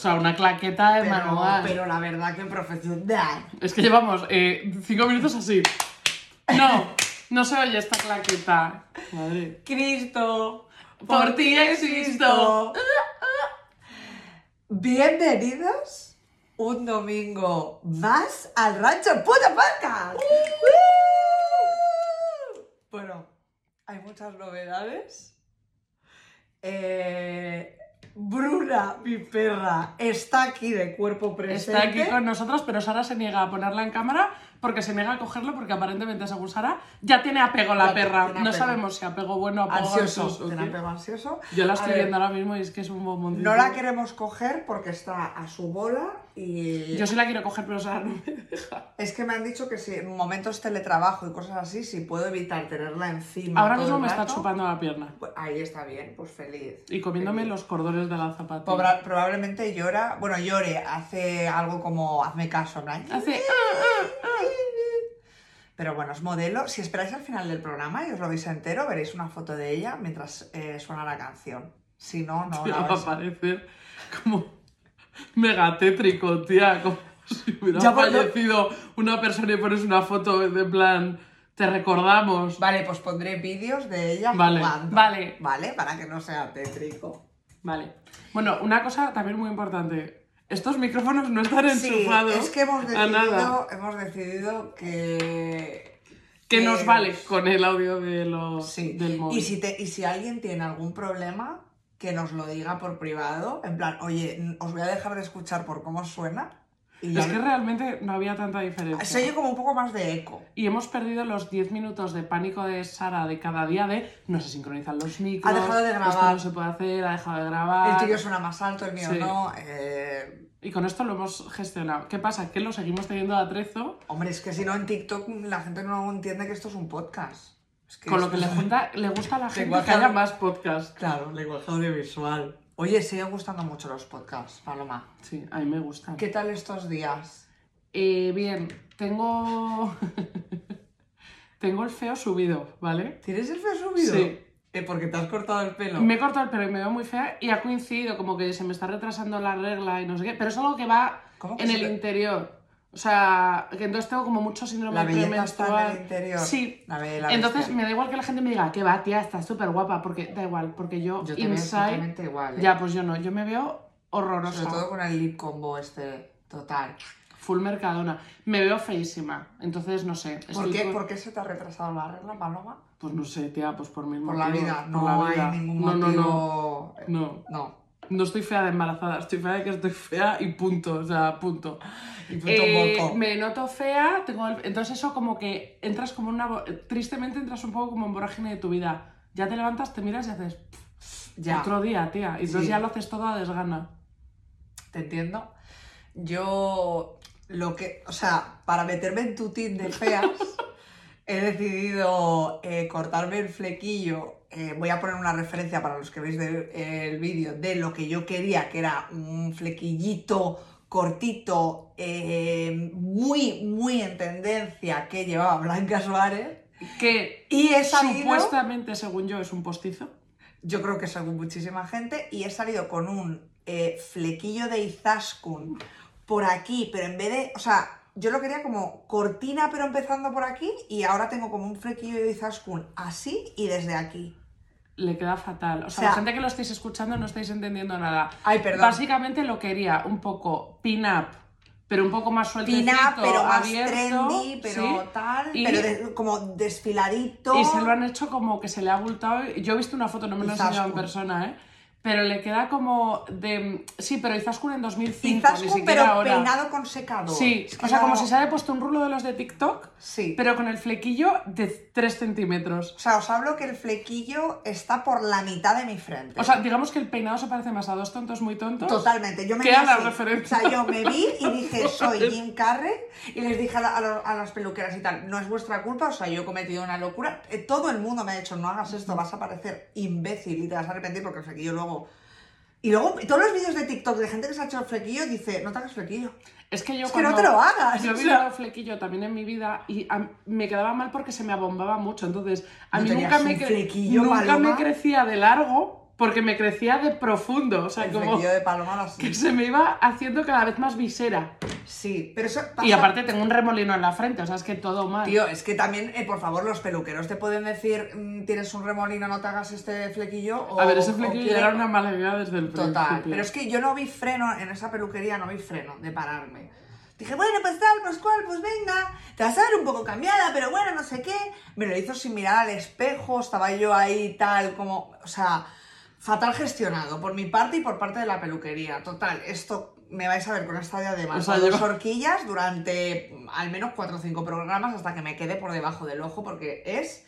sea, una claqueta de pero, manual. pero la verdad que profesional. Es que llevamos eh, cinco minutos así. No, no se oye esta claqueta. Madre. Cristo, Por ti existo. Bienvenidos un domingo más al Rancho Puta Podcast. Bueno, hay muchas novedades. Eh, Bruna, mi perra, está aquí de cuerpo presente. Está aquí con nosotros, pero Sara se niega a ponerla en cámara porque se niega a cogerlo porque aparentemente, según Sara, ya tiene apego la perra. No apego. sabemos si apego bueno o apego Ansioso, ansioso, tiene apego ansioso. Yo la A estoy ver, viendo ahora mismo y es que es un bomboncito. No la queremos coger porque está a su bola y Yo sí la quiero coger, pero Sara no me deja. es que me han dicho que si en momentos teletrabajo y cosas así, si puedo evitar tenerla encima. Ahora todo mismo el me está chupando la pierna pues ahí está bien, pues feliz. y comiéndome Feliz. los cordones de la zapatilla. Pobra- probablemente llora, bueno, llore, hace algo como hazme caso, ¿no? Hace... Pero bueno, es modelo. Si esperáis al final del programa y os lo veis entero, veréis una foto de ella mientras eh, suena la canción. Si no, no la va a vais a- parecer como mega tétrico, tía. Como si hubiera Ya, pues, no- fallecido una persona y pones una foto de plan, te recordamos. Vale, pues pondré vídeos de ella Vale, jugando. vale. Vale, para que no sea tétrico. Vale. Bueno, una cosa también muy importante. Estos micrófonos no están Sí, enchufados es que hemos a nada. decidido, hemos decidido que... Que nos vale con el audio de los, Sí. del móvil. Y si, te, y si alguien tiene algún problema, que nos lo diga por privado. En plan, oye, os voy a dejar de escuchar por cómo suena. Y ya Es que realmente no había tanta diferencia. se oye como un poco más de eco. Y hemos perdido los 10 minutos de pánico de Sara de cada día de no se sincronizan los micros. Ha dejado de grabar. Esto no se puede hacer, ha dejado de grabar. El tuyo suena más alto, el mío Sí. no. eh, Y con esto lo hemos gestionado. ¿Qué pasa? Que lo seguimos teniendo a atrezo, Hombre, es que si no en TikTok la gente no entiende que esto es un podcast. Es que con lo que le, junta, le gusta a la gente Lenguaje que haya más podcasts. Claro, lenguaje audiovisual. Oye, sigue gustando mucho los podcasts, Paloma. Sí, a mí me gustan. ¿Qué tal estos días? Eh, bien, tengo... tengo el feo subido, ¿vale? ¿Tienes el feo subido? Sí. Eh, porque te has cortado el pelo. Me he cortado el pelo y me veo muy fea y ha coincidido como que se me está retrasando la regla y no sé qué, pero es algo que va ¿Cómo que en el te- interior. O sea, que entonces tengo como mucho síndrome La belleza está en el interior. Sí. La be- la Entonces bestia. me da igual que la gente me diga que va, tía, estás súper guapa, porque da igual, porque yo, Yo te veo inside. exactamente igual. ¿eh? Ya, pues yo no, yo me veo horrorosa. Sobre todo con el lip combo este total. Full mercadona. Me veo feísima. Entonces, no sé. ¿Por qué, con- ¿Por qué se te ha retrasado la regla, Paloma? Pues no sé, tía, pues por mi Por la vida. No la vida. hay ningún No, no, motivo. no. No. No. No estoy fea de embarazada, estoy fea de que estoy fea y punto, o sea, punto. Eh, me noto fea, tengo el- entonces eso como que entras como una... Tristemente entras un poco como en vorágine de tu vida. Ya te levantas, te miras y haces Ya. otro día, tía. Y entonces Sí. ya lo haces todo a desgana. ¿Te entiendo? Yo lo que, o sea, para meterme en tu team de feas, he decidido eh, cortarme el flequillo. Eh, voy a poner una referencia para los que veis de- el vídeo de lo que yo quería, que era un flequillito cortito, eh, muy, muy en tendencia que llevaba Blanca Suárez. Que Y he salido... supuestamente, según yo, es un postizo. Yo creo que según muchísima gente. Y he salido con un eh, flequillo de Izaskun por aquí, pero en vez de. O sea, yo lo quería como cortina, pero empezando por aquí. Y ahora tengo como un flequillo de Izaskun así y desde aquí. Le queda fatal. O sea, O sea- la gente que lo estáis escuchando no estáis entendiendo nada. Ay, perdón. Básicamente lo quería un poco pin-up, pero un poco más sueltecito, Pina, pero más abierto, trendy, pero ¿sí? tal. Y- Pero de- como desfiladito. Y se lo han hecho como que se le ha abultado. Yo he visto una foto, no me lo he enseñado en persona, ¿eh? Pero le queda como de... Sí, pero Izaskun en 2005, ni Izaskun, siquiera pero ahora. peinado con secador. Sí, Es que o sea, no- como si se haya puesto un rulo de los de TikTok, Sí. pero con el flequillo de 3 centímetros. O sea, os hablo que el flequillo está por la mitad de mi frente. O sea, digamos que el peinado se parece más a dos tontos muy tontos. Totalmente, yo me vi la referencia. O sea, yo me vi y dije, soy Jim Carrey, y les dije a, la- a lo- a las peluqueras y tal, no es vuestra culpa, o sea, yo he cometido una locura. Eh, Todo el mundo me ha dicho, no hagas esto, vas a parecer imbécil y te vas a arrepentir porque el flequillo luego... Y luego, todos los vídeos de TikTok de gente que se ha hecho el flequillo dice, no te hagas flequillo. Es que yo Es que cuando- no te lo hagas, Yo he vivido flequillo también en mi vida y a- me quedaba mal porque se me abombaba mucho. Entonces, a ¿No mí nunca me, cre- nunca me crecía de largo, porque me crecía de profundo, o sea, El como de paloma así. que se me iba haciendo cada vez más visera. Sí, pero eso Y pasa- aparte tengo un remolino en la frente, o sea, es que todo mal. Tío, es que también, eh, por favor, los peluqueros te pueden decir, mm, tienes un remolino, no te hagas este flequillo. O, a ver, ese flequillo quiere- era una mala idea desde el Total. principio. Pero es que yo no vi freno en esa peluquería, no vi freno de pararme. Dije, bueno, pues tal, pues cual, pues venga. Te vas a ver un poco cambiada, pero bueno, no sé qué. Me lo hizo sin mirar al espejo, estaba yo ahí tal, como, o sea, fatal gestionado por mi parte y por parte de la peluquería. Total, esto me vais a ver con esta diadema, O sea, con dos horquillas durante al menos cuatro o cinco programas hasta que me quede por debajo del ojo porque es...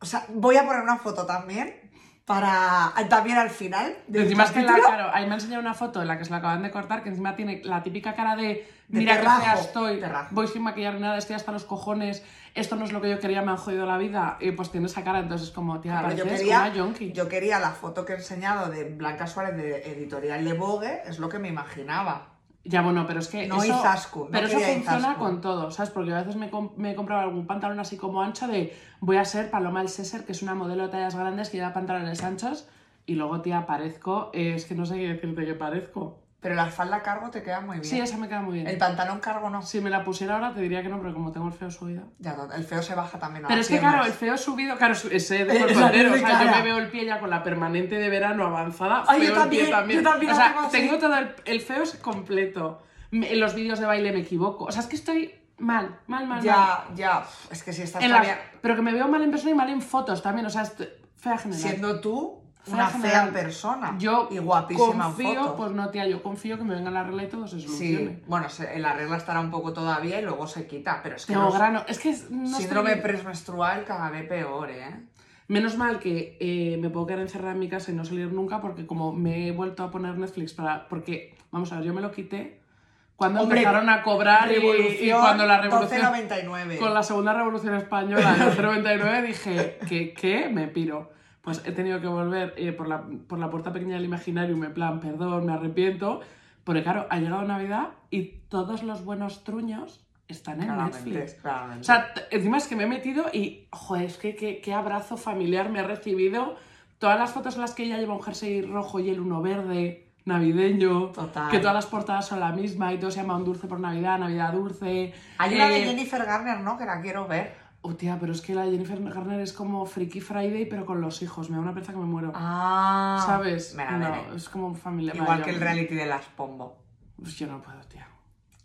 O sea, voy a poner una foto también para también al final del Encima es que la, claro, ahí me ha enseñado una foto en la que se la acaban de cortar, que encima tiene la típica cara de De mira qué fea estoy, te rajo". voy sin maquillar ni nada, estoy hasta los cojones, esto no es lo que yo quería, me han jodido la vida, y pues tiene esa cara, entonces es como, tía, Claro, yo quería, una yonki. yo quería la foto que he enseñado de Blanca Suárez de editorial de Vogue, es lo que me imaginaba. Ya, bueno, pero es que No eso, Izaskun, no pero eso funciona con todo, ¿sabes? Porque a veces me he comprado algún pantalón así como ancho de voy a ser Paloma el César, que es una modelo de tallas grandes que lleva pantalones anchos, y luego, tía, parezco, eh, es que no sé qué decirte que parezco. Pero la falda cargo te queda muy bien. Sí, esa me queda muy bien. El pantalón cargo no. Si me la pusiera ahora te diría que no, pero como tengo el feo subido. Ya, el feo se baja también a Pero es que claro, el feo subido, claro, ese de cuerpo entero, o sea, yo me veo el pie ya con la permanente de verano avanzada. Ay, yo feo el pie también, yo también O sea, tengo tengo todo el, el feo es completo. Me- En los vídeos de baile me equivoco. O sea, es que estoy mal, mal, mal, mal. Ya, ya. Es que si estás En todavía Pero que me veo mal en persona y mal en fotos también, o sea, est- fea general. siendo tú Fea una fea general. persona. yo y guapísima confío, en fotos. pues no, tía, yo confío que me venga la regla y todo se solucione. Sí, bueno, se- la regla estará un poco todavía y luego se quita, pero es que Tengo los- grano. Es que no síndrome estoy- premenstrual cada vez peor, ¿eh? Menos mal que eh, me puedo quedar encerrada en mi casa y no salir nunca porque como me he vuelto a poner Netflix para... Porque, vamos a ver, yo me lo quité cuando Hombre, empezaron a cobrar y- y, cuando la revolución... 1299. Con la segunda revolución española, en el 099, dije, ¿qué, qué? Me piro. Pues he tenido que volver eh, por, la, por la puerta pequeña del imaginario y me plan, perdón, me arrepiento. Porque claro, ha llegado Navidad y todos los buenos truños están en Claramente, Netflix. claramente. O sea, encima es que me he metido y, joder, es que qué, qué abrazo familiar me ha recibido. Todas las fotos en las que ella lleva un jersey rojo y el uno verde, navideño. Total. Que todas las portadas son la misma y todo se llama Un Dulce por Navidad, Navidad Dulce. Hay una de Eh, Jennifer Garner, ¿no? Que la quiero ver. Oh, tía, pero es que la Jennifer Garner es como Freaky Friday, pero con los hijos. Me da una pereza que me muero. Ah. ¿Sabes? Me la no, veré. es como familia. Igual que el reality de las Pombo. Pues yo no puedo, tía.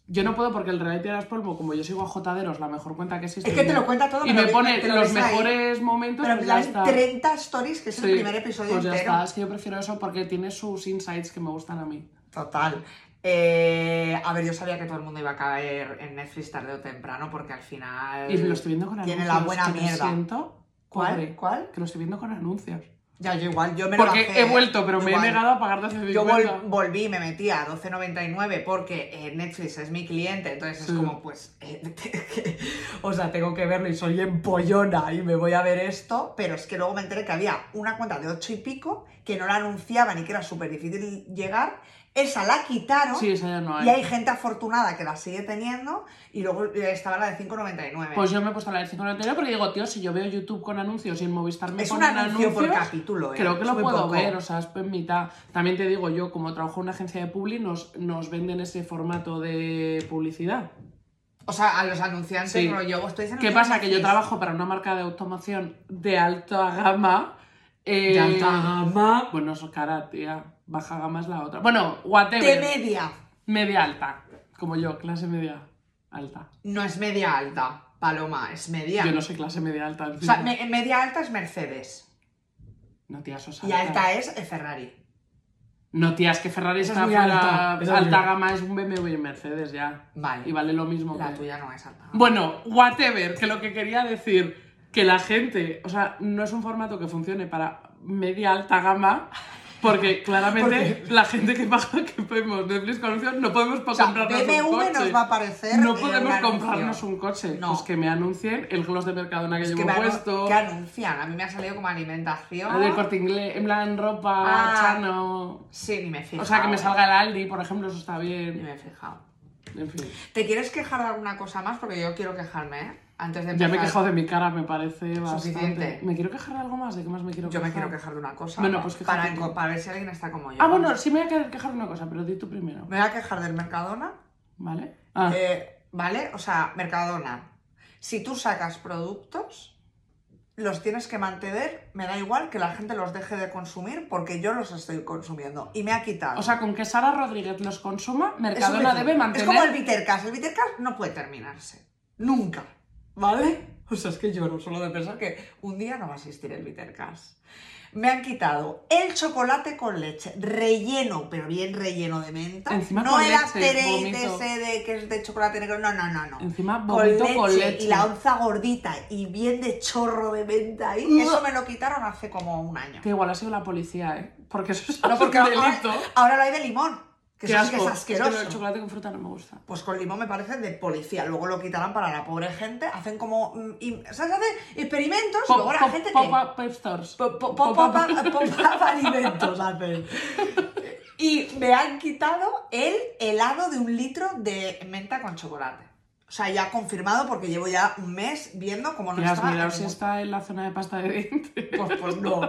Yo no puedo porque el reality de las polvo, como yo sigo a Jotaderos, la mejor cuenta que existe. Es que te lo cuenta todo, Y me pone lo los ahí. mejores momentos. Pero pues está. 30 stories, que es el primer episodio pues ya entero. está, es que yo prefiero eso porque tiene sus insights que me gustan a mí. Total. Eh, a ver, yo sabía que todo el mundo iba a caer en Netflix tarde o temprano porque al final. Y lo estoy viendo con Tiene anuncios. la buena que me mierda. siento ¿Cuál? pobre. ¿Cuál? Que lo estoy viendo con anuncios. Ya, yo igual, yo me lo Porque bajé, he vuelto, pero me he igual. negado a pagar 12 Yo vol- volví, me metí a 12.99 porque eh, Netflix es mi cliente, entonces Sí. es como, pues, eh, o sea, tengo que verlo y soy empollona y me voy a ver esto, pero es que luego me enteré que había una cuenta de 8 y pico que no la anunciaban y que era súper difícil llegar, esa la quitaron Sí, esa ya no hay. y hay gente afortunada que la sigue teniendo y luego estaba la de 5.99. Pues yo me he puesto la de 599 porque digo, tío, si yo veo YouTube con anuncios y en Movistar me es un anuncio por capítulo, ¿eh? Creo que Es lo puedo poco. ver, o sea, es en mitad. También te digo, yo como trabajo en una agencia de publi, nos, nos venden ese formato de publicidad. O sea, a los anunciantes, Sí. rollo, estoy ¿Qué pasa? Que yo trabajo para una marca de automoción de alta gama. eh, De alta gama. Bueno, eso cara, tía. Baja gama es la otra. Bueno, whatever. De media. Media alta. Como yo, clase media alta. No es media alta, Paloma, es media. Yo no soy clase media alta. O sea, me- media alta es Mercedes. No, tía, eso es Y alta es eh, Ferrari. No, tía, es que Ferrari es está muy fuera. alta, esa es alta muy- gama es un BMW y un Mercedes ya. Vale. Y vale lo mismo. La que- tuya no es alta. Bueno, whatever, que lo que quería decir, que la gente, o sea, no es un formato que funcione para media alta gama, porque claramente la gente que paga, que vemos Netflix con anuncios, no podemos O sea, comprarnos un BMW coche. nos va a aparecer. No podemos un comprarnos un coche. No. Pues que me anuncien el gloss de Mercadona que Es que llevo anu- puesto, ¿Qué anuncian? A mí me ha salido como alimentación. de corte inglés, en plan ropa, Ah. chano. Sí, ni me he fijado. O sea, que me eh. salga el Aldi, por ejemplo, eso está Ni bien. me he fijado. En fin. ¿Te quieres quejar de alguna cosa más? Porque yo quiero quejarme, ¿eh? Antes de Ya empezar. me he quejado de mi cara, me parece bastante. Suficiente. ¿Me quiero quejar de algo más? ¿De qué más me quiero Yo quejar? me quiero quejar de una cosa. Bueno, pues para, para ver si alguien está como yo. Ah, bueno, sí me voy a quejar de una cosa, pero di tú primero. Me voy a quejar del Mercadona. ¿Vale? Ah, Eh, ¿Vale? O sea, Mercadona. Si tú sacas productos, los tienes que mantener. Me da igual que la gente los deje de consumir porque yo los estoy consumiendo. Y me ha quitado. o sea, con que Sara Rodríguez los consuma, Mercadona debe mantener... Es como el Bittercast. El Bittercast no puede terminarse. Nunca. ¿Vale? O sea, es que lloro solo de pensar que un día no va a existir el Bittercast. Me han quitado el chocolate con leche, relleno, pero bien relleno de menta. Encima no con el vomito. ese de que es de chocolate negro. No, no, no, no. Encima con leche, con leche. y la onza gordita y bien de chorro de menta ahí. Eso me lo quitaron hace como un año. Que igual ha sido la policía, ¿eh? Porque eso es No, porque un ahora, delito. ahora lo hay de limón. Que Qué eso sí que asco. es asqueroso. que el chocolate con fruta no me gusta. Pues con limón me parece de policía. Luego lo quitarán para la pobre gente. Hacen como. mm, im- ¿Sabes? Hacen experimentos y luego la pop, gente. pop, te- pop, pop stores. Pop- pop- Pop, pop- pop. pop- pop- alimentos hacen. Y me han quitado el helado de un litro de menta con chocolate. O sea, ya confirmado porque llevo ya un mes viendo cómo no ¿Qué has está. mirado si está en la zona de pasta de dientes? Pues, pues no.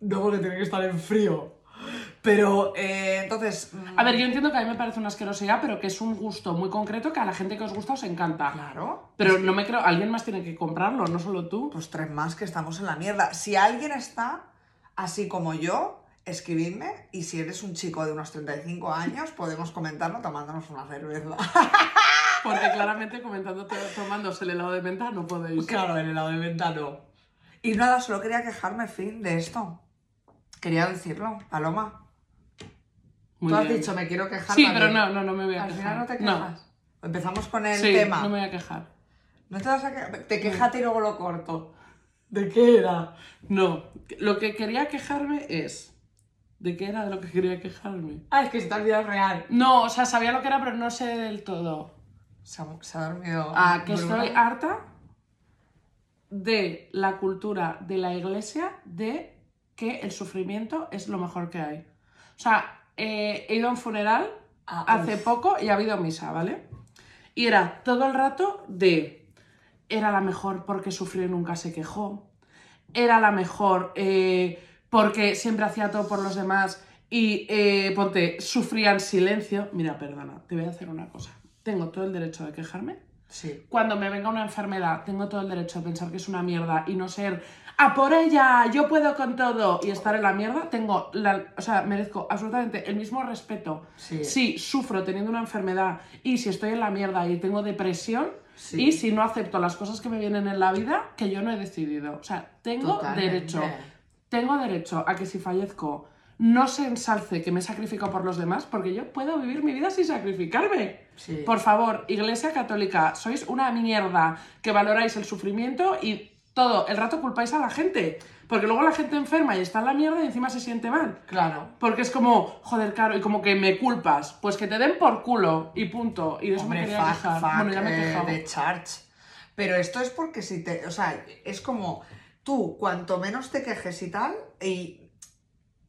No porque tiene que estar en frío. Pero, eh, entonces. mm, A ver, yo entiendo que a mí me parece una asquerosidad, pero que es un gusto muy concreto que a la gente que os gusta os encanta. Claro. Pero no me creo, alguien más tiene que comprarlo, no solo tú. Pues tres más que estamos en la mierda. Si alguien está así como yo, escribidme. Y si eres un chico de unos 35 años, podemos comentarlo tomándonos una cerveza. Porque claramente comentando tomándose el helado de menta no podéis. claro, el helado de menta no. Y nada, solo quería quejarme, fin, de esto. Quería decirlo, Paloma. Muy Tú has bien. dicho, me quiero quejar. Sí, también. pero no, no, no me voy a Al quejar. final no te No. quejas. Empezamos con el Sí, tema. no me voy a quejar. No te vas a quejar. Te quejate y luego lo corto. ¿De qué era? No, lo que quería quejarme es... ¿De qué era de lo que quería quejarme? Ah, es que se te ha olvidado real. No, o sea, sabía lo que era, pero no sé del todo. Se ha, se ha dormido. Ah, que estoy harta de la cultura de la iglesia de que el sufrimiento es lo mejor que hay. O sea, eh, he ido a un funeral Ah, hace uf. poco y ha habido misa, ¿vale? Y era todo el rato de... Era la mejor porque sufrió y nunca se quejó. Era la mejor eh, porque siempre hacía todo por los demás y, eh, ponte, sufría en silencio. Mira, perdona, te voy a hacer una cosa. Tengo todo el derecho de quejarme, Sí. cuando me venga una enfermedad, tengo todo el derecho de pensar que es una mierda y no ser a por ella, yo puedo con todo y estar en la mierda. Tengo, la, o sea, merezco absolutamente el mismo respeto. Sí. Si sufro teniendo una enfermedad y si estoy en la mierda y tengo depresión Sí. y si no acepto las cosas que me vienen en la vida que yo no he decidido. O sea, tengo Totalmente. derecho. Tengo derecho a que si fallezco no se ensalce que me he sacrificado por los demás porque yo puedo vivir mi vida sin sacrificarme. Sí. Por favor, Iglesia Católica, sois una mierda que valoráis el sufrimiento y todo el rato culpáis a la gente. Porque luego la gente enferma y está en la mierda y encima se siente mal. Claro. Porque es como, joder, caro, y como que me culpas. Pues que te den por culo y punto. Y de eso me quería fuck, quejar. fuck, bueno, ya me he eh, de charge. Pero esto es porque si te. O sea, es como tú, cuanto menos te quejes y tal, y.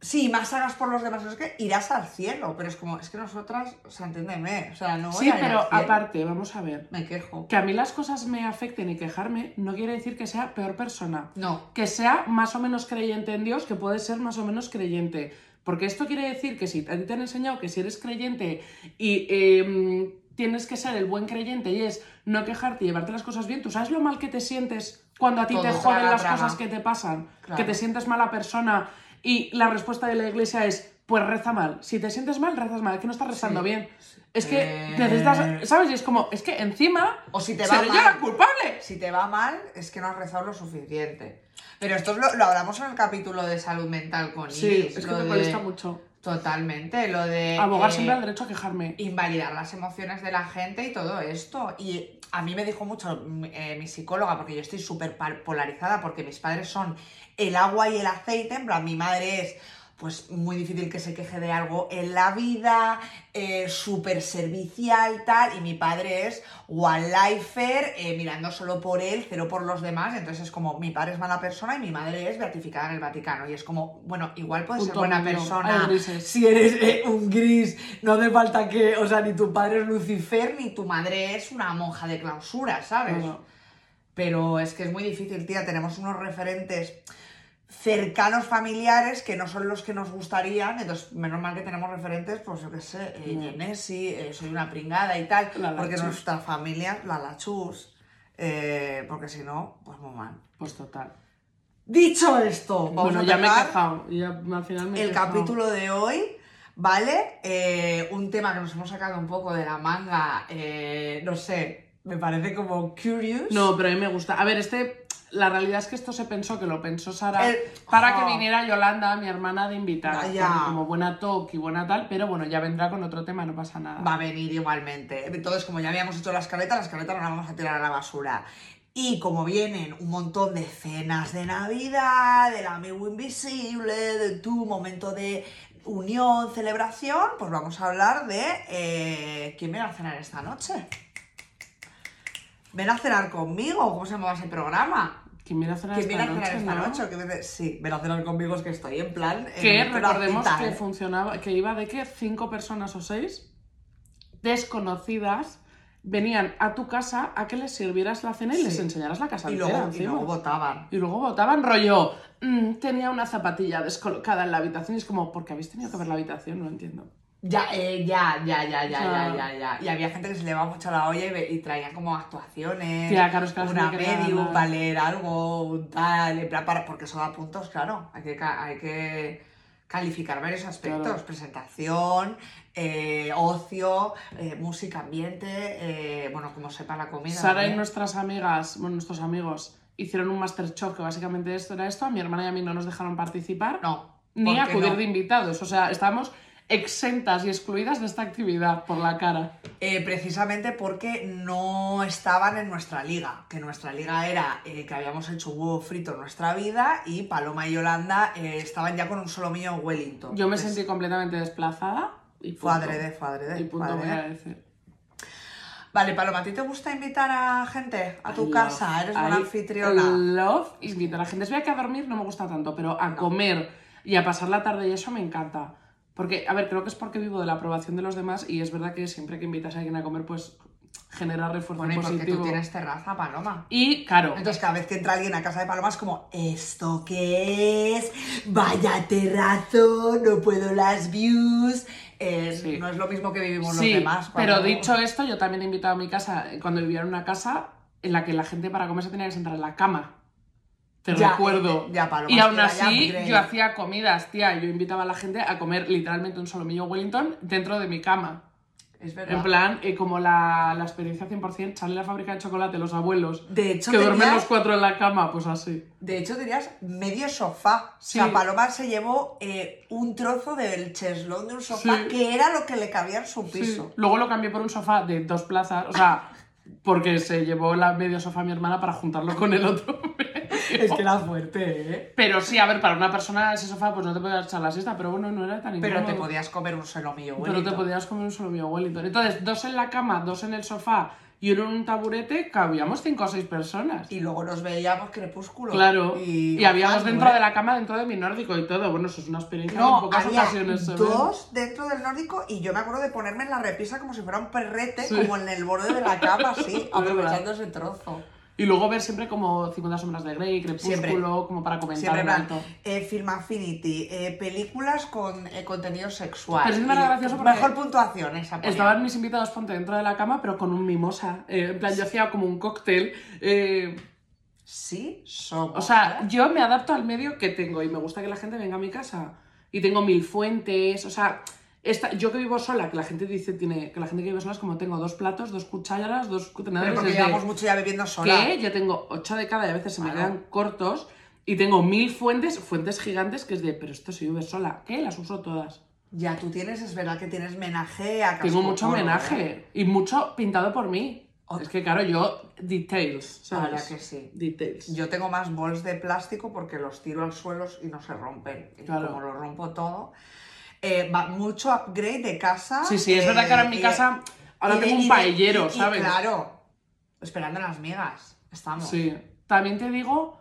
Sí, más hagas por los demás, es que irás al cielo. Pero es como, es que nosotras, o sea, entiéndeme. O sea, no voy Sí, a ir pero al cielo. aparte, vamos a ver. Me quejo. Que a mí las cosas me afecten y quejarme no quiere decir que sea peor persona. No. que sea más o menos creyente en Dios, que puede ser más o menos creyente. Porque esto quiere decir que si a ti te han enseñado que si eres creyente y eh, tienes que ser el buen creyente y es no quejarte y llevarte las cosas bien, ¿tú sabes lo mal que te sientes cuando a ti Todo te joden las cosas que te pasan? Claro. Que te sientes mala persona y la respuesta de la iglesia es, pues reza mal. Si te sientes mal, rezas mal, es que no estás rezando Sí. bien. Es que Eh. necesitas, ¿sabes? Y es como, es que encima O si te va seré yo mal. la culpable. Si te va mal, es que no has rezado lo suficiente. Pero esto es lo, lo hablamos en el capítulo de salud mental con Sí, Iris, es que me de- molesta mucho. Totalmente, lo de. Abogar eh, siempre al derecho a quejarme. invalidar las emociones de la gente y todo esto. Y a mí me dijo mucho mm, eh, mi psicóloga, porque yo estoy súper polarizada, porque mis padres son el agua y el aceite, en plan, mi madre es pues muy difícil que se queje de algo en la vida, eh, súper servicial, tal, y mi padre es one lifer, eh, mirando solo por él, cero por los demás, entonces es como, mi padre es mala persona y mi madre es beatificada en el Vaticano, y es como, bueno, igual puedes ser buena persona si eres eh, un gris, no hace falta que, o sea, ni tu padre es Lucifer, ni tu madre es una monja de clausura, ¿sabes? Pero es que es muy difícil, tía. Tenemos unos referentes cercanos familiares que no son los que nos gustarían, entonces menos mal que tenemos referentes, pues yo qué sé, eh. Genesi, eh, soy una pringada y tal, La porque Lachus. nuestra familia, la lachus, eh, porque si no, pues muy mal. Pues total. Dicho esto, vamos bueno, a ya me he quejado. Ya al final me he el quejado. capítulo de hoy, ¿vale? Eh, un tema que nos hemos sacado un poco de la manga, eh, no sé, me parece como curious. No, pero a mí me gusta. A ver, este. La realidad es que esto se pensó, que lo pensó Sara, El- para que Oh. viniera Yolanda, mi hermana, de invitada. Ah, Como buena talk y buena tal, pero bueno, ya vendrá con otro tema, no pasa nada. va a venir igualmente. Entonces, como ya habíamos hecho la escaleta, la escaleta no la vamos a tirar a la basura. Y como vienen un montón de cenas de Navidad, del amigo invisible, de tu momento de unión, celebración, pues vamos a hablar de eh, quién viene a cenar esta noche. Ven a cenar conmigo, ¿cómo se llamaba ese programa? ¿Quién viene a cenar ¿Quién esta noche? esta no? noche? ¿O quién viene- Sí, ven a cenar conmigo, es que estoy en plan. Que recordemos que ¿eh? funcionaba, que iba de que cinco personas o seis desconocidas venían a tu casa a que les sirvieras la cena y les enseñaras la casa Y entera luego, y encima. luego votaban. Y luego votaban rollo, "Mm, tenía una zapatilla descolocada en la habitación. Y es como, ¿por qué habéis tenido que ver la habitación? No entiendo. Ya, eh, ya, ya, ya, ya, ya, ya, ya. Y había gente que se le llevaba mucho la olla y, traían como actuaciones. Tía, claro, es que la una medium para leer algo, un tal, en plan, para, porque eso da puntos, claro. Hay que, hay que calificar varios aspectos. Claro. Presentación, eh, ocio, eh, música, ambiente, eh, bueno, como sepa la comida. Sara y nuestras amigas, bueno, nuestros amigos, hicieron un Masterchef que básicamente esto era esto. A mi hermana y a mí no nos dejaron participar. No. ni ¿por qué acudir no? de invitados. O sea, estábamos exentas y excluidas de esta actividad por la cara. Eh, precisamente porque no estaban en nuestra liga, que nuestra liga era eh, que habíamos hecho huevo frito en nuestra vida y Paloma y Yolanda eh, estaban ya con un solomillo en Wellington. Yo me Entonces, sentí completamente desplazada y punto. adrede, fue adrede. Y punto fue voy a adrede. decir. Vale, Paloma, ¿a ti te gusta invitar a gente a tu I casa? love- ¿Eres buena I anfitriona? love invitar a gente. Es verdad que a dormir no me gusta tanto, pero a comer y a pasar la tarde y eso me encanta. Porque, a ver, creo que es porque vivo de la aprobación de los demás y es verdad que siempre que invitas a alguien a comer, pues genera refuerzo Bueno, y porque positivo. tú tienes terraza, Paloma. Y, claro, Entonces, cada vez que entra alguien a casa de Paloma es como, ¿esto qué es? Vaya terrazo, no puedo las views. Sí. No es lo mismo que vivimos sí, los demás. pero dicho esto, yo también he invitado a mi casa, cuando vivía en una casa en la que la gente para comer se tenía que sentar en la cama. Te Ya, recuerdo. eh, ya, Paloma, y aún ya así, yo hacía comidas, tía. Yo invitaba a la gente a comer literalmente un solomillo Wellington dentro de mi cama. Es verdad. En plan, eh, como la, la experiencia 100%, Charlie la fábrica de chocolate, los abuelos, De hecho, que duermen tenías, los cuatro en la cama, pues así. de hecho, tenías medio sofá. Sí. O sea, Paloma se llevó eh, un trozo del cheslón de un sofá Sí. que era lo que le cabía en su Sí. piso. Luego lo cambié por un sofá de dos plazas, o sea, porque se llevó la medio sofá a mi hermana para juntarlo con el otro. Es que era fuerte, ¿eh? Pero sí, a ver, para una persona ese sofá pues no te podías echar la siesta, pero bueno, no era tan Pero incómodo. te podías comer un solomillo, Pero te Wellington. podías comer un solo mío Wellington. Entonces, dos en la cama, dos en el sofá y uno en un taburete, cabíamos cinco o seis personas. Y luego nos veíamos crepúsculo. Claro, Y, y, habíamos dentro ¿eh? de la cama, dentro de mi nórdico y todo. Bueno, eso es una experiencia que en No, pocas había ocasiones dos dentro del nórdico y yo me acuerdo de ponerme en la repisa como si fuera un perrete, Sí. como en el borde de la cama, así, aprovechando ese trozo. Y luego ver siempre como 50 sombras de Grey, Crepúsculo, Siempre. como para comentar Siempre un eh, Film Affinity, eh, películas con eh, contenido sexual. Pero es que me era gracioso porque Mejor puntuación esa ponía. Estaban mis invitados, ponte dentro de la cama, pero con un mimosa. Eh, en plan, yo hacía como un cóctel. Sí, somos. O sea, yo me adapto al medio que tengo y me gusta que la gente venga a mi casa. Y tengo mil fuentes, o sea, esta, yo que vivo sola, que la gente dice, tiene, que la gente que vive sola es como tengo dos platos, dos cucharas, dos Pero tenedores. porque es de, llevamos mucho ya bebiendo sola. que yo tengo ocho de cada y a veces se me Claro. quedan cortos. Y tengo mil fuentes, fuentes gigantes, que es de, pero esto si vives sola, ¿qué? Las uso todas. Ya tú tienes, es verdad que tienes menaje a Tengo mucho cascoporro, ¿eh? homenaje y mucho pintado por mí. Es que claro, yo, details, ¿sabes? verdad que sí. Details. Yo tengo más bols de plástico porque los tiro al suelo y no se rompen. Y Claro. como lo rompo todo. Eh, va mucho upgrade de casa. Sí, sí, es verdad que ahora en mi casa, ahora tengo un paellero, ¿sabes? claro. Esperando las migas. Estamos. Sí. También te digo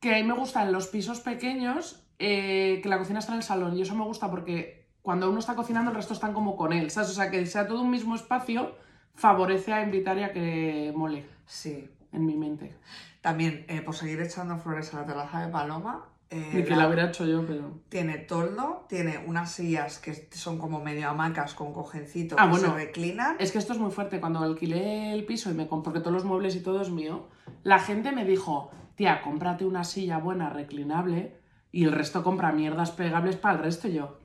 que a mí me gustan los pisos pequeños, eh, que la cocina está en el salón. Y eso me gusta porque cuando uno está cocinando, el resto están como con él, ¿sabes? O sea, que sea todo un mismo espacio favorece a invitar y a que mole. Sí. en mi mente. También, eh, por seguir echando flores a la terraza de Paloma, eh, Ni que la- la hubiera hecho yo, pero. tiene toldo, tiene unas sillas que son como medio hamacas con cojencito Ah, que bueno. se reclinan. Es que esto es muy fuerte. Cuando alquilé el piso y me compré, porque todos los muebles y todo es mío, la gente me dijo, tía, cómprate una silla buena, reclinable, y el resto compra mierdas pegables para el resto. Y yo,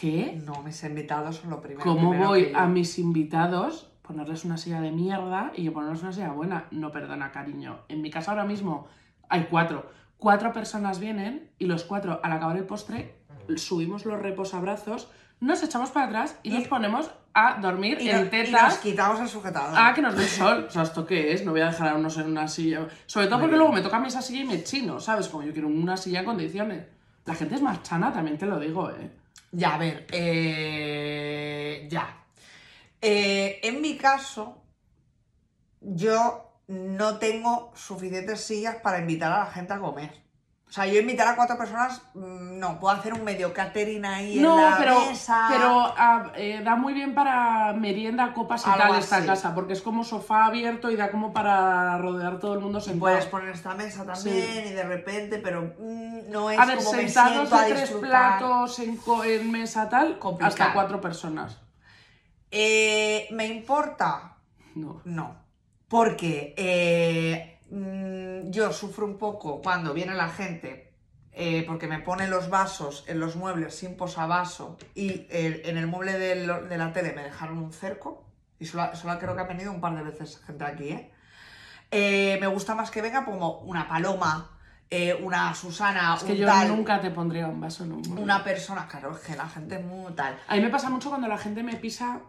¿qué? No, mis invitados son lo primero. ¿Cómo primero voy a mis invitados ponerles una silla de mierda y yo ponerles una silla buena? No, perdona, cariño. En mi casa ahora mismo hay cuatro. Cuatro personas vienen y los cuatro, al acabar el postre, subimos los reposabrazos, nos echamos para atrás y, Y- nos ponemos a dormir Y, en no- y tetas. nos quitamos el sujetador. Ah, que nos dé sol. O sea, ¿esto qué es? No voy a dejar a unos en una silla. Sobre todo Muy porque bien. luego me toca a mí esa silla y me chino, ¿sabes? Como yo quiero una silla en condiciones. La gente es más chana, también te lo digo, ¿eh? Ya, a ver, eh, ya. Eh, en mi caso, yo no tengo suficientes sillas para invitar a la gente a comer. O sea, yo invitar a cuatro personas, mm, no, puedo hacer un medio catering ahí No, en la pero, mesa. pero ah, eh, da muy bien para merienda, copas y Algo tal esta así. casa, porque es como sofá abierto y da como para rodear todo el mundo sentado. puedes poner esta mesa también y de repente, pero mm, no es a ver, como me sentados a de tres platos en, mesa tal, Complicado. hasta cuatro personas. Eh, ¿Me importa? No. No, porque eh, mm, yo sufro un poco cuando viene la gente eh, porque me pone los vasos en los muebles sin posavaso y eh, en el mueble del- de la tele me dejaron un cerco y solo, solo creo que ha venido un par de veces gente aquí, ¿eh? Eh, me gusta más que venga como una paloma, una Susana, Es que un yo tal, nunca te pondría un vaso en un mueble. una persona, claro, es que la gente es muy tal. A mí me pasa mucho cuando la gente me pisa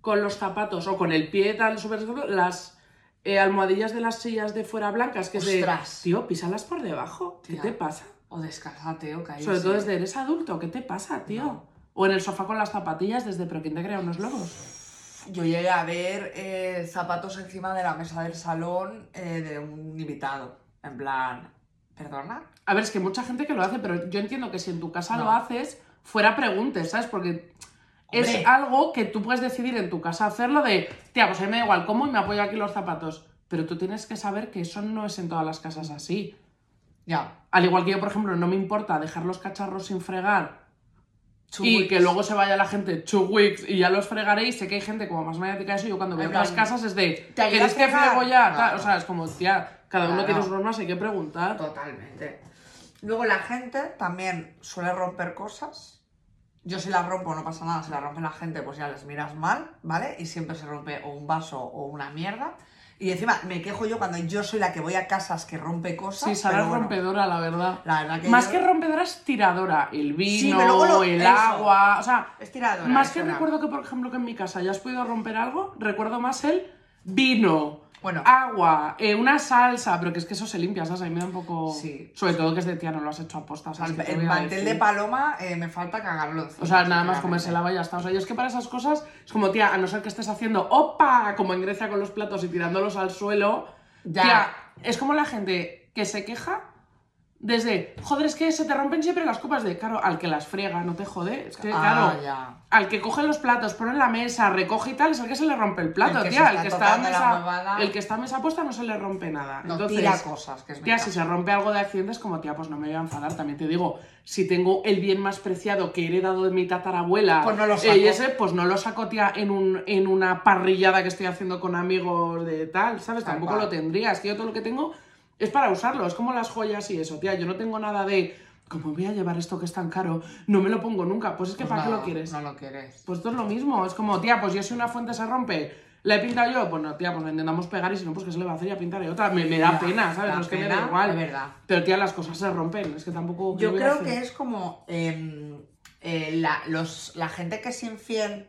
con los zapatos o con el pie tal súper las eh, almohadillas de las sillas de fuera blancas, que de, Ostras. tío, písalas por debajo, ¿qué te pasa? O descalzate o caíse. Sobre todo desde eres adulto, ¿qué te pasa, tío? No. O en el sofá con las zapatillas desde, pero ¿quién te crea unos lobos? Yo llegué a ver eh, zapatos encima de la mesa del salón eh, de un invitado. En plan, ¿perdona? A ver, es que mucha gente que lo hace, pero yo entiendo que si en tu casa No. lo haces, fuera preguntes, ¿sabes? Porque Hombre. es algo que tú puedes decidir en tu casa hacerlo de, tía, pues a mí me da igual cómo y me apoyo aquí los zapatos. Pero tú tienes que saber que eso no es en todas las casas así. Ya. Al igual que yo, por ejemplo, no me importa dejar los cacharros sin fregar Two y weeks. que luego se vaya la gente two weeks y ya los fregaréis. Sé que hay gente como más mediática de eso. Yo cuando veo plan, casas es de, ¿te ayuda ¿quieres que frego ya? Tal, O sea, es como, tía, cada uno Claro. tiene sus normas, hay que preguntar. Totalmente. Luego la gente también suele romper cosas. Yo si las rompo no pasa nada, si las rompe la gente pues ya les miras mal, ¿vale? Y siempre se rompe o un vaso o una mierda. Y encima me quejo yo cuando yo soy la que voy a casas que rompe cosas. Sí, Sara pero es bueno, rompedora, la verdad. La verdad que Más yo- que rompedora es tiradora. El vino, lo- el eso. agua. O sea, Es tiradora. más es que recuerdo que, por ejemplo, que en mi casa ya has podido romper algo, recuerdo más el vino, Bueno. agua, eh, una salsa, pero que es que eso se limpia, ¿sabes? A mí me da un poco. Sí. Sobre todo que es de tía, no lo has hecho sea, ¿sabes? el, ¿Qué te el voy a mantel de paloma eh, me falta cagarlo encima. O sea, nada más comerse la ya está. O sea, yo es que para esas cosas es como, tía, a no ser que estés haciendo ¡opa! Como en Grecia con los platos y tirándolos al suelo. Ya. Tía, es como la gente que se queja desde, joder, es que se te rompen siempre las copas de, claro, al que las friega, no te jode. Es que, Ah, claro, ya. al que coge los platos, pone en la mesa, recoge y tal, es el que se le rompe el plato, El tía. El que, está mesa, el que está a mesa puesta no se le rompe nada. No Entonces, tira cosas, que es Tía, si se rompe algo de accidentes, como tía, pues no me voy a enfadar. También te digo, si tengo el bien más preciado que he heredado de mi tatarabuela, Pues no lo saco. ese, pues no lo saco, tía, en, un, en una parrillada que estoy haciendo con amigos de tal, ¿sabes? Tampoco lo tendría. Es que yo todo lo que tengo es para usarlo. Es como las joyas y eso, tía. Yo no tengo nada de, ¿cómo voy a llevar esto que es tan caro? No me lo pongo nunca. Pues es que, Pues ¿para qué lo quieres? No lo quieres. Pues esto es lo mismo, es como, tía, pues yo si una fuente se rompe, la he pintado yo, pues no, tía, pues la intentamos pegar y si no, pues que se le va a hacer y a pintar y otra. Me, me da Ya, pena, ¿sabes? No es que me da igual. verdad. Pero tía, las cosas se rompen, es que tampoco... ¿qué Yo creo hacer? que es como em, eh, la, los, la gente que es infiel,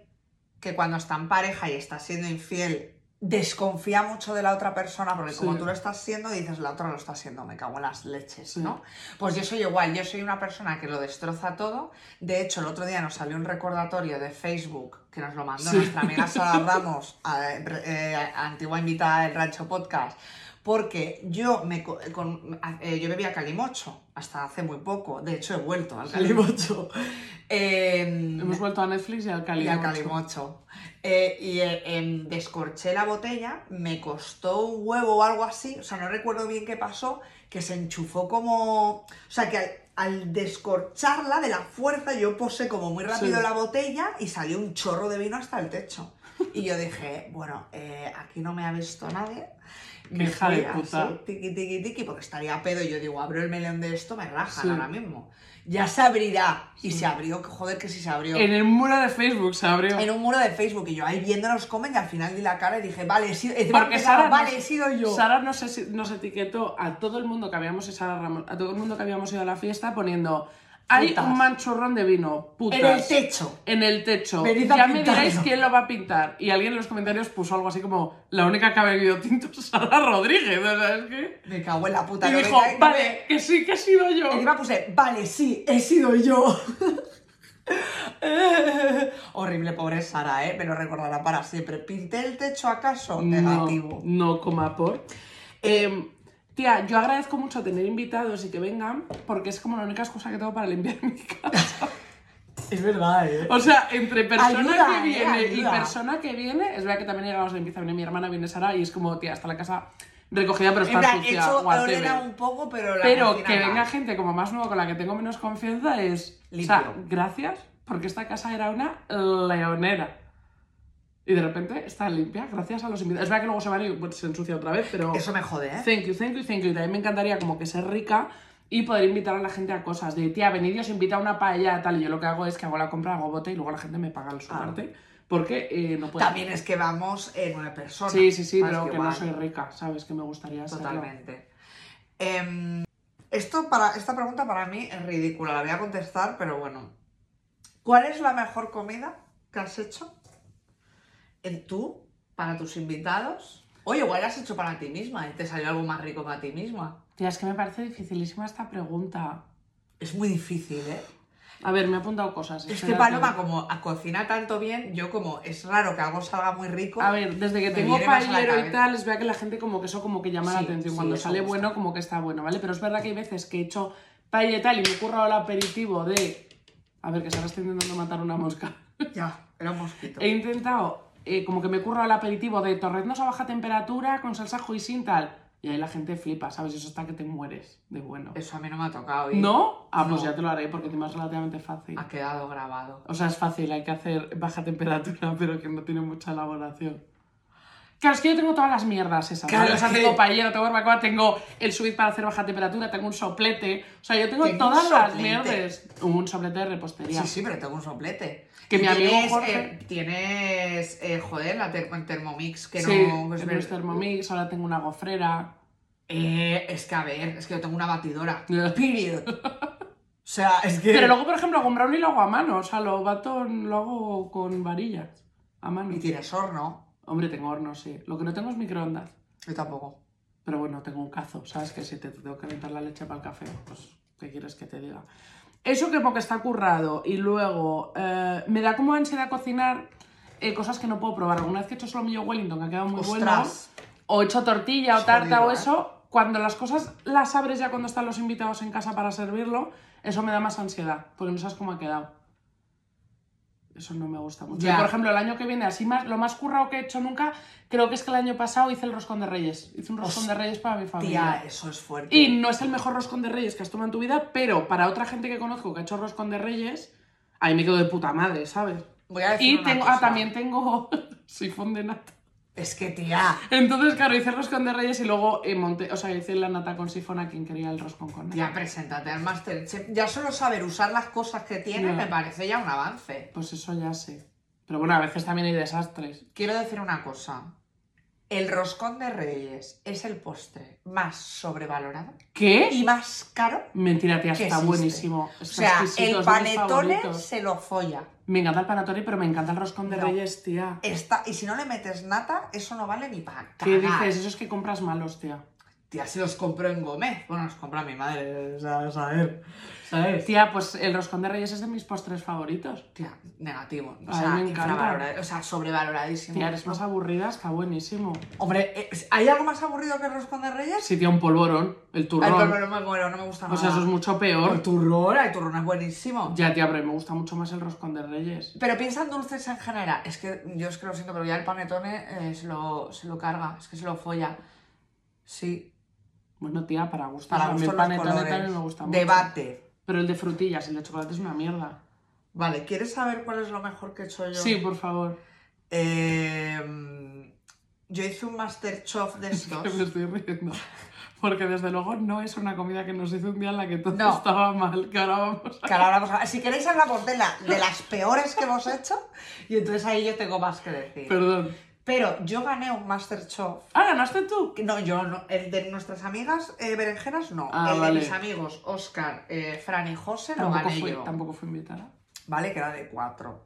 que cuando está en pareja y está siendo infiel, desconfía mucho de la otra persona, porque como Sí. tú lo estás siendo, dices, la otra lo está haciendo, me cago en las leches, Sí. ¿no? Pues yo soy igual, yo soy una persona que lo destroza todo. De hecho, el otro día nos salió un recordatorio de Facebook que nos lo mandó Sí. nuestra amiga Sara Ramos, a- eh, antigua invitada del Rancho Podcast, Porque yo me co- con- eh, yo bebía calimocho hasta hace muy poco. De hecho, he vuelto al calimocho. Em, Hemos vuelto a Netflix y al y calimocho. al calimocho. Eh, y eh, em, descorché la botella, me costó un huevo o algo así, o sea, no recuerdo bien qué pasó, que se enchufó como... O sea, que al, al descorcharla de la fuerza yo posé como muy rápido Sí. la botella y salió un chorro de vino hasta el techo. Y yo dije, bueno, eh, aquí no me ha visto nadie. Me Hija de puta. así, tiqui, tiqui, tiqui, porque estaría pedo y yo digo, abro el melón de esto, me rajan Sí. ahora mismo. Ya se abrirá. Y se abrió, joder que sí se abrió En el muro de Facebook se abrió. en un muro de Facebook y yo ahí viéndonos comen y al final di la cara y dije, vale, he sido, Porque Sara, vale, nos, he sido yo. Sara nos, nos etiquetó a todo el mundo que habíamos Sara Ramos, a todo el mundo que habíamos ido a la fiesta poniendo hay Putas. un manchurrón de vino, putas. en el techo. En el techo. Venid a ya me pintarlo. diréis quién lo va a pintar. Y alguien en los comentarios puso algo así como la única que ha bebido tinto es Sara Rodríguez. O sea, es que... Me cago en la puta. Y me dijo, vale, que sí, que he sido yo. me- Encima puse, vale, sí, he sido yo. Horrible, pobre Sara, ¿eh? Me lo recordará para siempre. ¿Pinté el techo acaso? Negativo. No, no coma por. Eh, tía, yo agradezco mucho tener invitados y que vengan, porque es como la única excusa que tengo para limpiar mi casa. Es verdad, ¿eh? O sea, entre persona Ayuda, que eh, viene y persona que viene, es verdad que también llegamos a empieza a venir mi hermana, viene Sara, y es como, tía, está la casa recogida, pero En está he sucia. hecho olera un poco, pero la Pero que venga gente como más nueva con la que tengo menos confianza es. O Limpio. sea, gracias, porque esta casa era una leonera. Y de repente está limpia, gracias a los invitados. Es verdad que luego se van y pues, se ensucia otra vez, pero. Eso me jode, ¿eh? Thank you, thank you, thank you. Y también me encantaría como que ser rica y poder invitar a la gente a cosas. De tía, venid y os invita a una paella, tal. Y yo lo que hago es que hago la compra, hago bote y luego la gente me paga su Ah. parte. Porque eh, no puedo. También es que vamos eh, nueve personas. Sí, sí, sí, pero que, no soy rica, ¿sabes? Que me gustaría serlo. Totalmente. Em, esto para, esta pregunta para mí es ridícula, la voy a contestar, pero bueno. ¿Cuál es la mejor comida que has hecho en tú, para tus invitados? Oye, igual la has hecho para ti misma y te salió algo más rico para ti misma. Tía, es que me parece dificilísima esta pregunta. Es muy difícil, ¿eh? A ver, me he apuntado cosas. Es que. Paloma, como a- cocina tanto bien, yo como es raro que algo salga muy rico. A ver, desde que tengo la paellero y tal, es verdad que la gente como que eso como que llama la Sí, atención. sí, Cuando sale gusta. bueno, como que está bueno, ¿vale? Pero es verdad que hay veces que he hecho paella y tal y me he currado el aperitivo de... A ver, que ahora estoy intentando matar una mosca. Ya, era un mosquito. He intentado, eh, como que me he currado el aperitivo de torreznos a baja temperatura con salsa sin tal. Y ahí la gente flipa, ¿sabes? Eso está que te mueres de bueno. Eso a mí no me ha tocado. ¿No? Ah, pues No. ya te lo haré porque encima es relativamente fácil. Ha quedado grabado. O sea, es fácil, hay que hacer baja temperatura, pero que no tiene mucha elaboración. Claro, es que yo tengo todas las mierdas esas. Claro, ¿vale? O sea, tengo paellero, tengo barbacoa, tengo el suite para hacer baja temperatura, tengo un soplete. O sea, yo tengo, Tengo todas las mierdas. Un soplete de repostería. Sí, sí, pero tengo un soplete. Que mi amigo tienes, Jorge- eh, tienes, eh, joder, la ter- Thermomix, que sí, no es en ver- Thermomix, ahora tengo una gofrera. Eh, es que a ver, es que yo tengo una batidora. Period. O sea, es que. Pero luego, por ejemplo, con brownie lo hago a mano. O sea, lo bato, lo hago con varillas. A mano. Y tienes horno. Hombre, tengo horno, sí. Lo que no tengo es microondas. Yo tampoco. Pero bueno, tengo un cazo, ¿sabes? Que si te tengo que calentar la leche para el café, pues, ¿qué quieres que te diga? Eso que porque está currado y luego eh, me da como ansiedad cocinar eh, cosas que no puedo probar. Alguna vez que he hecho solomillo Wellington, que ha quedado muy bueno, Ostras. o he hecho tortilla o tarta jodido, o ¿eh? eso, cuando las cosas las abres ya cuando están los invitados en casa para servirlo, eso me da más ansiedad, porque no sabes cómo ha quedado. Eso no me gusta mucho. Ya. Por ejemplo, el año que viene, así más, lo más currado que he hecho nunca, creo que es que el año pasado hice el roscón de reyes. Hice un roscón de reyes para mi familia. Tía, eso es fuerte. Y no es el mejor roscón de reyes que has tomado en tu vida, pero para otra gente que conozco que ha hecho roscón de reyes, ahí me quedo de puta madre, ¿sabes? Voy a decir Y una tengo, cosa. ah, también tengo sifón de nata. Es que, tía. Entonces, claro, hice el roscón de reyes y luego eh, monté, o sea, hice la nata con sifón a quien quería el roscón con nata. Tía, preséntate al Masterchef. Ya solo saber usar las cosas que tiene Ya. me parece ya un avance. Pues eso ya sé. Pero bueno, a veces también hay desastres. Quiero decir una cosa. El roscón de reyes es el postre más sobrevalorado ¿Qué? y más caro. Mentira, tía, está buenísimo. O sea, el panetone se lo folla. Me encanta el panetone, pero me encanta el roscón de No. reyes, tía. Está, y si no le metes nata, eso no vale ni para ¿Qué dices? Eso es que compras malos, tía. Tía, si los compró en Gómez. Bueno, los compra mi madre, o sea, a ver, ¿sabes? Tía, pues el roscón de reyes es de mis postres favoritos. Tía, negativo. O Ay, sea, me encanta. infravalorado- o sea, sobrevaloradísimo. Tía, eres más aburrida, está buenísimo. Hombre, eh, ¿hay algo más aburrido que el roscón de reyes? Sí, tía, un polvorón, el turrón. pero no me muero, no me gusta nada. eso es mucho El peor. turrón, el turrón es buenísimo. Ya, tía, pero me gusta mucho más el roscón de reyes. Pero piensa en dulces en general. Es que yo es que lo siento, pero ya el panetone eh, se, lo, se lo carga, es que se lo folla. Sí, Bueno, tía, para gustos. para el los colores. me gusta mucho. Debate. Pero el de frutillas, el de chocolate es una mierda. Vale, ¿quieres saber cuál es lo mejor que he hecho yo? Sí, por favor. Eh, yo hice un Masterchef de estos. Me estoy riendo. Porque desde luego no es una comida que nos hizo un día en la que todo No. estaba mal. Que ahora vamos a... Que ahora vamos a- Si queréis hablamos de, la, de las peores que hemos hecho, y entonces ahí yo tengo más que decir. Perdón. Pero yo gané un Masterchef. Ah, ¿ganaste tú? No, yo no. El de nuestras amigas eh, berenjenas, no. Ah, el vale. de mis amigos, Oscar, eh, Fran y José, lo Tampoco gané fui, yo. tampoco fui invitada. ¿Vale? Que era de cuatro.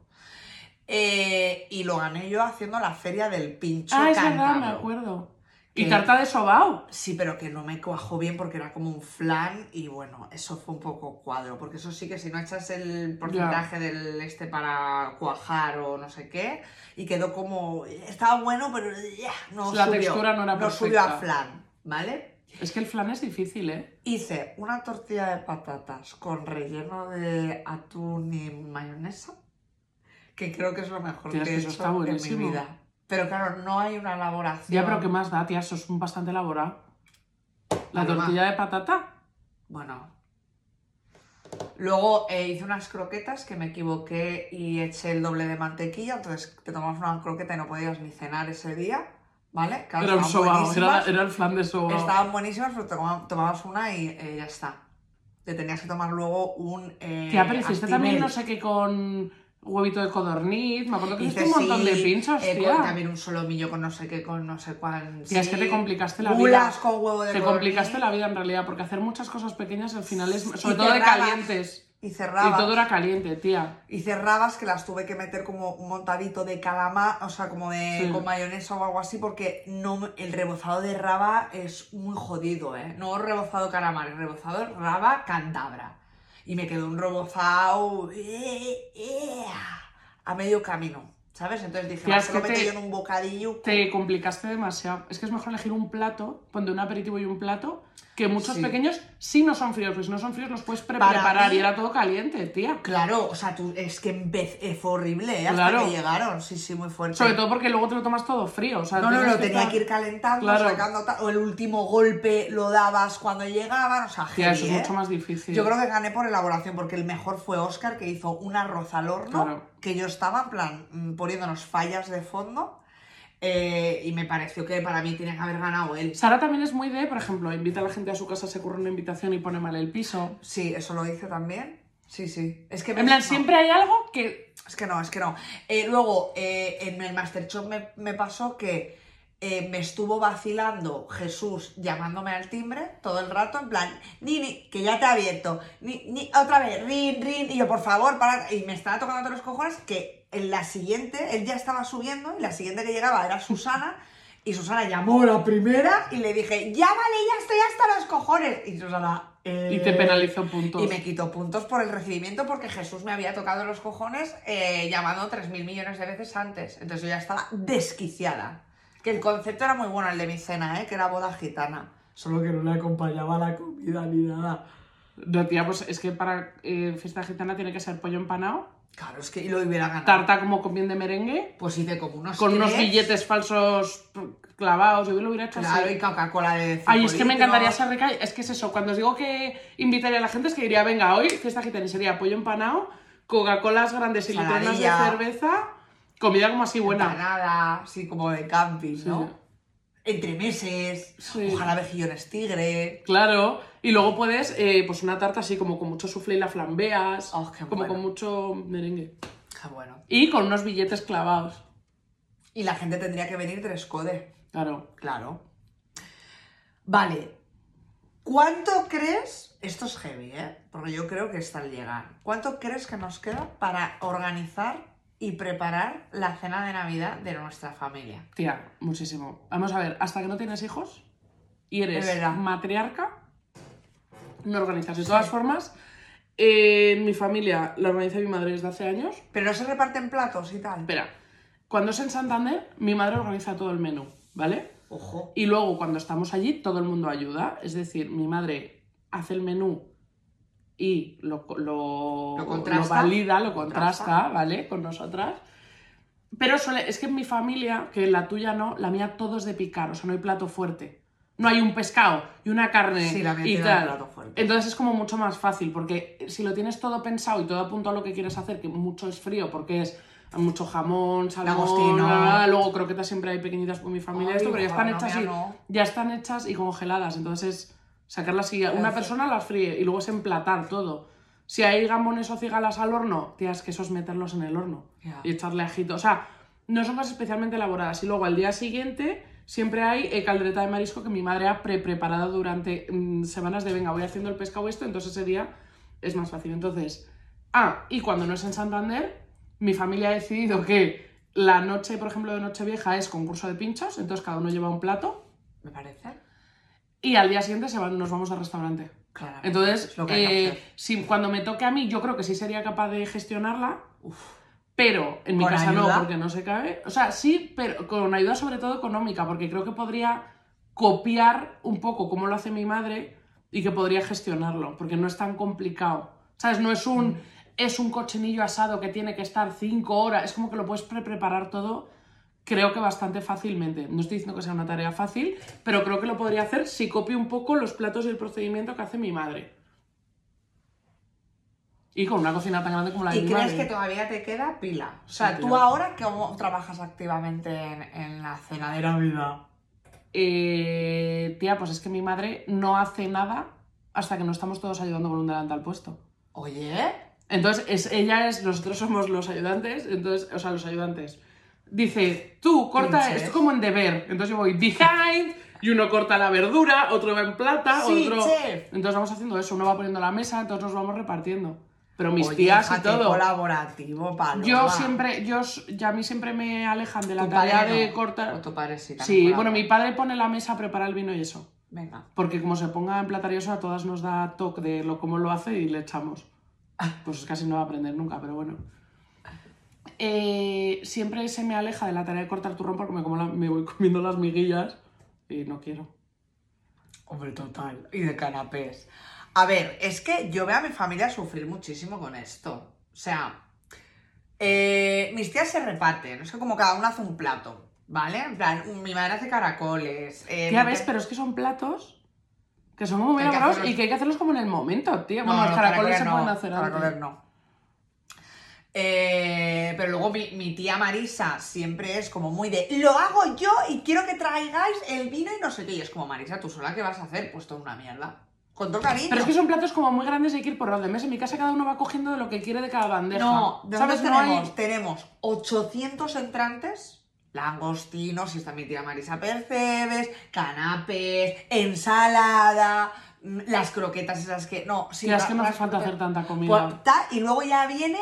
Eh, y lo gané yo haciendo la feria del pincho Ah, es verdad, me acuerdo. Y tarta de sobao. Sí, pero que no me cuajó bien porque era como un flan y bueno, eso fue un poco cuadro, porque eso sí que si no echas el porcentaje del este para cuajar o no sé qué, y quedó como, estaba bueno, pero ya, no La subió, textura no era subió a perfecta. flan, ¿vale? Es que el flan es difícil, ¿eh? Hice una tortilla de patatas con relleno de atún y mayonesa, que creo que es lo mejor que he hecho en mi vida. Pero claro, no hay una elaboración. Ya, pero ¿qué más da, tía? Eso es bastante elaborado. La Además- tortilla de patata. Bueno. Luego eh, hice unas croquetas que me equivoqué y eché el doble de mantequilla, entonces te tomabas una croqueta y no podías ni cenar ese día, ¿vale? Claro, Era un sobao, era, el flan de sobao. estaban buenísimas, pero tomabas una y eh, ya está. Te tenías que tomar luego un eh, Tía, pero hiciste también no sé qué con huevito de codorniz. Me acuerdo que hiciste un montón de sí, pinchos, eh, tía. con también un solomillo con no sé qué, con no sé cuál. Tía, es que te complicaste la vida. con huevo de Te codorniz. complicaste la vida en realidad, porque hacer muchas cosas pequeñas al final es, Y sobre todo de cerrabas, calientes. Y Y cerrabas. todo era caliente, tía. Hice rabas que las tuve que meter como un montadito de calamar, o sea, como de Sí. con mayonesa o algo así, porque no el rebozado de raba es muy jodido, ¿eh? No rebozado calamar, el rebozado raba candabra. Y me quedó un rebozado eh, eh, a medio camino, ¿sabes? Entonces dije, va, es que te- yo en un bocadillo. Te complicaste demasiado. Es que es mejor elegir un plato, ponte un aperitivo y un plato, que muchos Sí. pequeños sí no son fríos, pues si no son fríos los puedes pre Para preparar mí- y era todo caliente, tía. Claro, o sea, tú, es que en vez, eh, fue horrible, ¿eh? Hasta Claro. que llegaron, sí, sí, muy fuerte. Sobre todo porque luego te lo tomas todo frío. O sea, No, no, tienes lo tenía estar- que ir calentando, Claro. sacando o el último golpe lo dabas cuando llegaban, o sea, Tía, eso es ¿eh? mucho más difícil. Yo creo que gané por elaboración, porque el mejor fue Oscar, que hizo un arroz al horno, Claro. que yo estaba en plan mm, poniéndonos fallas de fondo, eh, y me pareció que para mí tenía que haber ganado él. Sara también es muy de, por ejemplo, invita a la gente a su casa, se ocurre una invitación y pone mal el piso. Sí, eso lo hice también. Sí, sí. Es que En plan, siempre hay algo que... Es que no, es que no. Eh, luego, eh, en el Masterchef me, me pasó que me estuvo vacilando Jesús llamándome al timbre todo el rato, en plan, Nini, que ya te ha abierto, ni, ni, otra vez, rin, rin, y yo, por favor, para. Y me estaba tocando todos los cojones que en la siguiente, él ya estaba subiendo, y la siguiente que llegaba era Susana. Y Susana llamó a la primera y le dije, ya vale, ya estoy hasta los cojones. Y Susana... Y te eh, penalizó puntos. y me quitó puntos por el recibimiento porque Jesús me había tocado los cojones eh, llamando 3.000 millones de veces antes. Entonces yo ya estaba desquiciada. Que el concepto era muy bueno, el de mi cena, ¿eh? que era boda gitana. Solo que no le acompañaba la comida ni nada. No, tía, pues es que para eh, fiesta gitana tiene que ser pollo empanado, Claro, es que y lo hubiera ganado. tarta como con bien de merengue, Pues hice como unos con unos billetes falsos clavados. Yo lo hubiera hecho Claro, así. y Coca-Cola de Ay, es que me encantaría ser rica. Es que es eso, cuando os digo que invitaría a la gente, es que diría, venga, hoy fiesta gitana sería pollo empanado, Coca-Colas grandes y litronas de cerveza, comida como así buena. Empanada, así como de camping, Sí. ¿no? Entre meses, Sí. ojalá vejillones tigre. Claro, y luego puedes, eh, pues una tarta así como con mucho soufflé y la flambeas, Oh, qué como bueno. con mucho merengue. Qué bueno. Y con unos billetes clavados, Y la gente tendría que venir tres code. claro. Claro. Vale. ¿Cuánto crees? Esto es heavy, ¿eh? Porque yo creo que está al llegar. ¿Cuánto crees que nos queda para organizar y preparar la cena de Navidad de nuestra familia? Tía, muchísimo. Vamos a ver, ¿hasta que no tienes hijos? y eres matriarca, no organizas. De todas formas, eh, en mi familia la organiza mi madre desde hace años. Pero no se reparten platos y tal. Espera, cuando es en Santander, mi madre organiza todo el menú, ¿vale? Ojo. Y luego cuando estamos allí, todo el mundo ayuda. Es decir, mi madre hace el menú y lo, lo, Lo contrasta. valida, lo Contrasta. contrasta, ¿vale? Con nosotras. Pero suele- es que en mi familia, que la tuya no, la mía todo es de picar, o sea, no hay plato fuerte. No hay un pescado y una carne Sí, la y tal. Entonces es como mucho más fácil, porque si lo tienes todo pensado y todo apuntado a lo que quieres hacer, que mucho es frío, porque es mucho jamón, salmón, bla, bla, bla, luego croquetas siempre hay pequeñitas por mi familia, Ay, esto, pero ya están hechas mía y no. ya están hechas y congeladas. Entonces, sacarlas y una persona las fríe y luego es emplatar todo. Si hay gamones o cigalas al horno, tía, es que eso es meterlos en el horno Ya. y echarle ajito. O sea, no son cosas especialmente elaboradas. Y luego al día siguiente siempre hay eh, caldereta de marisco que mi madre ha pre-preparado durante mm, semanas de venga, voy haciendo el pescado esto, entonces ese día es más fácil. Entonces, ah, y cuando no es en Santander, mi familia ha decidido que la noche, por ejemplo, de Nochevieja es concurso de pinchos, entonces cada uno lleva un plato Me parece. y al día siguiente se van, nos vamos al restaurante. Claro. Entonces, Es lo que eh, si, cuando me toque a mí, yo creo que sí sería capaz de gestionarla, pero en mi ¿Con casa ayuda? no, porque no se cabe. O sea, sí, pero con ayuda sobre todo económica, porque creo que podría copiar un poco cómo lo hace mi madre y que podría gestionarlo, porque no es tan complicado. ¿Sabes? No es Mm. un, es un cochinillo asado que tiene que estar cinco horas, es como que lo puedes pre preparar todo. Creo que bastante fácilmente. No estoy diciendo que sea una tarea fácil, pero creo que lo podría hacer si copio un poco los platos y el procedimiento que hace mi madre. Y con una cocina tan grande como la de ¿Y mi crees madre. que todavía te queda pila? O sea, Sí, tú ahora cómo trabajas activamente en, en la cena de Navidad. Eh, tía, pues es que mi madre no hace nada hasta que no estamos todos ayudando con un delantal puesto. Oye, Entonces, es, ella es, nosotros somos los ayudantes, entonces, o sea, los ayudantes. Dice, tú corta esto como en deber. Entonces yo voy behind, y uno corta la verdura, otro va en plata, Sí, otro. chef. Entonces vamos haciendo eso, uno va poniendo la mesa, entonces nos vamos repartiendo. Pero mis oye, tías y todo. colaborativo, Paloma. Yo siempre, yo, ya a mí siempre me alejan de la tarea de cortar. O tu padre sí. Sí, bueno, mi padre pone la mesa, prepara el vino y eso. Venga. Porque como se ponga en platarioso, a todas nos da toque de lo, cómo lo hace y le echamos. Pues casi no va a aprender nunca, pero bueno. Eh, siempre se me aleja de la tarea de cortar turrón porque me, como la- me voy comiendo las miguillas y no quiero. Hombre, total. Y de canapés. A ver, es que yo veo a mi familia sufrir muchísimo con esto. O sea, eh, mis tías se reparten. Es que como cada una hace un plato, ¿vale? En plan, mi madre hace caracoles. Eh, Tía, mi ves, pero es que son platos que son muy elaborados hacerlos- y que hay que hacerlos como en el momento, tío. No, Bueno, los los caracoles se no, pueden hacer caracoles no. Eh, pero luego mi, mi tía Marisa siempre es como muy de lo hago yo y quiero que traigáis el vino y no sé qué. Y es como, Marisa, ¿tú sola qué vas a hacer? Pues toda una mierda. Con todo cariño. Pero es que son platos como muy grandes y hay que ir por orden. ¿Ves? En mi casa cada uno va cogiendo de lo que quiere de cada bandeja. No, ¿de ¿sabes? No tenemos? hay- Tenemos 800 entrantes, langostinos, si está mi tía Marisa Percebes, canapés, ensalada, mm, las croquetas esas que... No, es ra- que no hace las falta hacer tanta comida. Pues, y luego ya viene,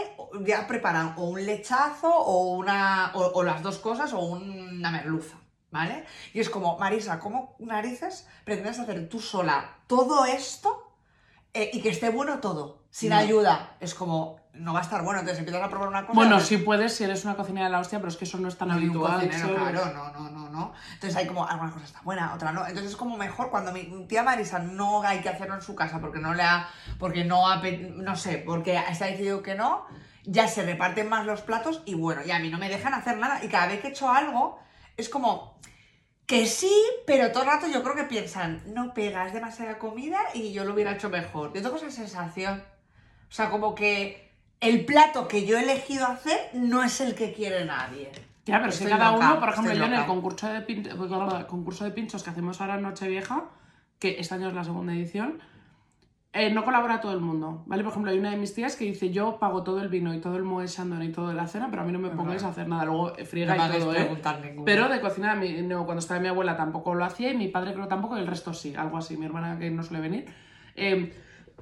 ya preparan o un lechazo o una o, o las dos cosas o una merluza, ¿vale? Y es como, Marisa, ¿cómo narices pretendes hacer tú sola todo esto eh, y que esté bueno todo, sin No. ayuda? Es como, no va a estar bueno, entonces empiezas a probar una cosa... Bueno, pues, si puedes, si eres una cocinera de la hostia, pero es que eso no es tan no habitual. cocinero, claro, no, no, no, no. Entonces hay como, alguna cosa está buena, otra no. Entonces es como mejor cuando mi tía Marisa no hay que hacerlo en su casa porque no le ha, porque no ha, no sé, porque está decidido que no, ya se reparten más los platos y bueno, y a mí no me dejan hacer nada. Y cada vez que he hecho algo, es como que sí, pero todo el rato yo creo que piensan, no pega, es demasiada comida y yo lo hubiera hecho mejor. Yo tengo esa sensación. O sea, como que el plato que yo he elegido hacer no es el que quiere nadie. Ya, pero Estoy cada loca, uno, por ejemplo, yo en el concurso de, pin- concurso de pinchos que hacemos ahora en Nochevieja, que este año es la segunda edición, eh, no colabora todo el mundo, ¿vale? Por ejemplo, hay una de mis tías que dice, yo pago todo el vino y todo el moe chandon y todo de la cena, pero a mí no me pongáis a hacer nada. Luego eh, friega No y todo, ¿eh? Pero de cocina, cuando estaba mi abuela tampoco lo hacía y mi padre creo tampoco y el resto sí, algo así. Mi hermana que no suele venir. Eh,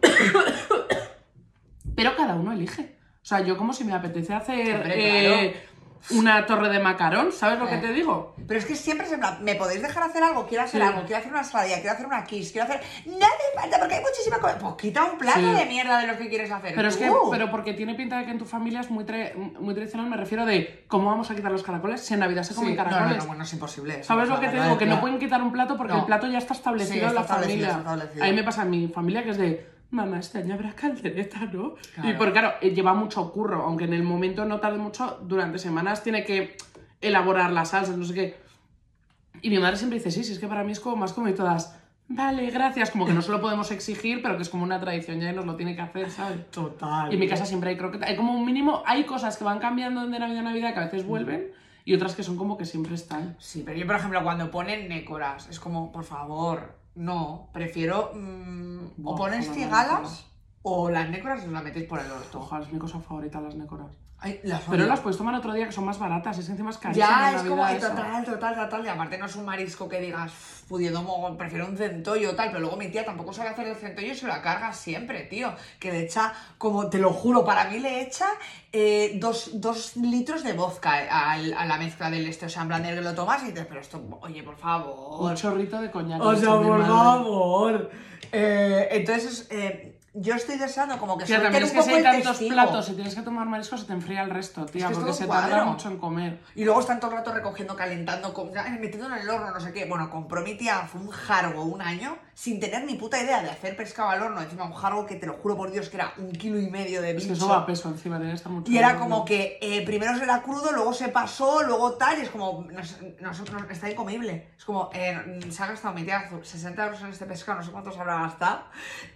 pero cada uno elige. O sea, yo como si me apetece hacer Hombre, eh, una torre de macarón, ¿sabes lo que Eh. te digo? Pero es que siempre plan, ¿me podéis dejar hacer algo? Quiero hacer Sí. algo, quiero hacer una saladilla, quiero hacer una kiss, quiero hacer... No hace falta porque hay muchísima cosa. Pues quita un plato Sí. de mierda de los que quieres hacer. Pero es que, pero porque tiene pinta de que en tu familia es muy, tra- muy tradicional, me refiero de cómo vamos a quitar los caracoles si en Navidad se Sí, comen no, no, caracoles. no, bueno, es imposible. ¿Sabes lo que te digo? Que no pueden quitar un plato porque No. el plato ya está establecido en la familia. A mí me pasa en mi familia que es de, mamá, este año habrá caldereta, ¿no? Claro. Y porque, claro, eh, lleva mucho curro, aunque en el momento no tarde mucho, durante semanas tiene que elaborar las salsas, no sé qué. Y mi madre siempre dice, sí, sí, es que para mí es como más como y todas, vale, gracias, como que no se lo podemos exigir, pero que es como una tradición ya y nos lo tiene que hacer, ¿sabes? Total. Y en mi casa siempre hay croquetas. Hay como un mínimo, hay cosas que van cambiando de Navidad a Navidad que a veces vuelven y otras que son como que siempre están. Sí, pero yo, por ejemplo, cuando ponen nécoras, es como, por favor, no, prefiero... mm, o ponéis joder, cigalas o las nécoras os las metéis por el orto. Ojalá, es mi cosa favorita las nécoras. Ay, las Pero las puedes tomar otro día que son más baratas, es que encima es carísimo Ya, es como eh, eso. total, total, total. Y aparte no es un marisco que digas, "Uf, pudiendo prefiero un centollo tal. Pero luego mi tía tampoco sabe hacer el centollo y se la carga siempre, tío. Que le echa, como te lo juro, para mí le echa eh, dos, dos litros de vodka al- a, la mezcla del este. O sea, en plan que lo tomas y dices, pero esto, oye, por favor. Un chorrito de coñac. O sea, por favor. Eh, entonces, eh, yo estoy deseando como que Tía, también es un que si hay tantos testigo. platos y tienes que tomar marisco se te enfría el resto, tía, que es porque todo se un tarda cuadro. mucho en comer. Y luego están todo el rato recogiendo, calentando, con- ay, metiendo en el horno, no sé qué. Bueno, compró mi tía, fue un jargo un año, sin tener ni puta idea de hacer pescado al horno. Encima un jargo que te lo juro por Dios que era un kilo y medio de Es bicho. que eso va a peso encima, tiene que estar mucho y era como que eh, primero era crudo, luego se pasó, luego tal, y es como, nos, nos- nos- está incomible. Es como, eh, se ha gastado mi tía 60 euros en este pescado, no sé cuántos habrá gastado,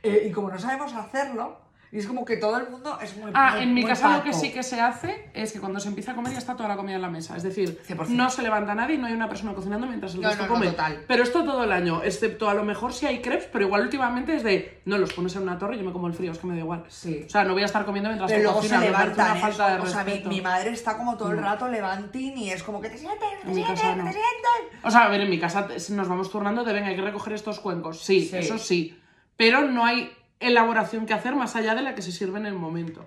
eh, y como no sabemos hacerlo, y es como que todo el mundo es muy Ah, muy- en mi muy casa lo que sí que se hace es que cuando se empieza a comer ya está toda la comida en la mesa. Es decir, 100%. no se levanta nadie y no hay una persona cocinando mientras el No, resto no, no, come. total. Pero esto todo el año, excepto a lo mejor si hay crepes, pero igual últimamente es de, no, los pones en una torre y yo me como el frío, es que me da igual. Sí. O sea, no voy a estar comiendo mientras Pero luego se me parece levantan, una ¿eh? falta de O sea, mi, mi madre está como todo el rato levantín y es como que te sientes, te En mi sientes, casa te no. sientes. O sea, a ver, en mi casa nos vamos turnando de, venga, hay que recoger estos cuencos. Sí, Sí. eso sí. Pero no hay elaboración que hacer más allá de la que se sirve en el momento.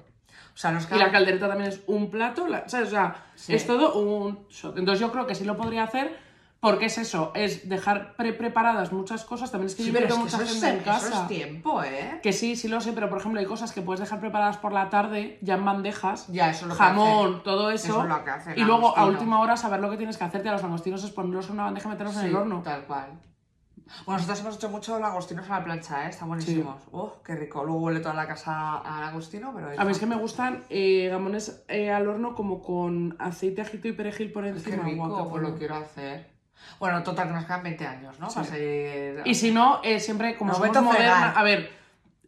O sea, nos Y la caldereta también es un plato, la- ¿sabes? O sea, Sí. es todo un shot. Entonces yo creo que sí lo podría hacer porque es eso, es dejar pre-preparadas muchas cosas. También es que Sí, yo pero es invito que mucha eso es, gente en eso casa. es tiempo, ¿eh? Que sí, sí lo sé, pero por ejemplo hay cosas que puedes dejar preparadas por la tarde, ya en bandejas, Ya, eso que jamón, todo eso. Eso es lo que hace el y luego a última hora saber lo que tienes que hacerte a los langostinos es ponerlos en una bandeja y meterlos en el horno. Tal cual. Bueno, nosotros hemos hecho mucho langostinos a la plancha, ¿eh? Están buenísimos. Uf, qué rico. Luego huele toda la casa a langostino, pero... A mí es que me gustan eh, gamones eh, al horno como con aceite, ajito y perejil por Qué encima. rico, qué pues lo quiero hacer. Bueno, total, que nos quedan 20 años, ¿no? Sí. Para seguir... Y si no, eh, siempre como Nos somos moderna... A ver,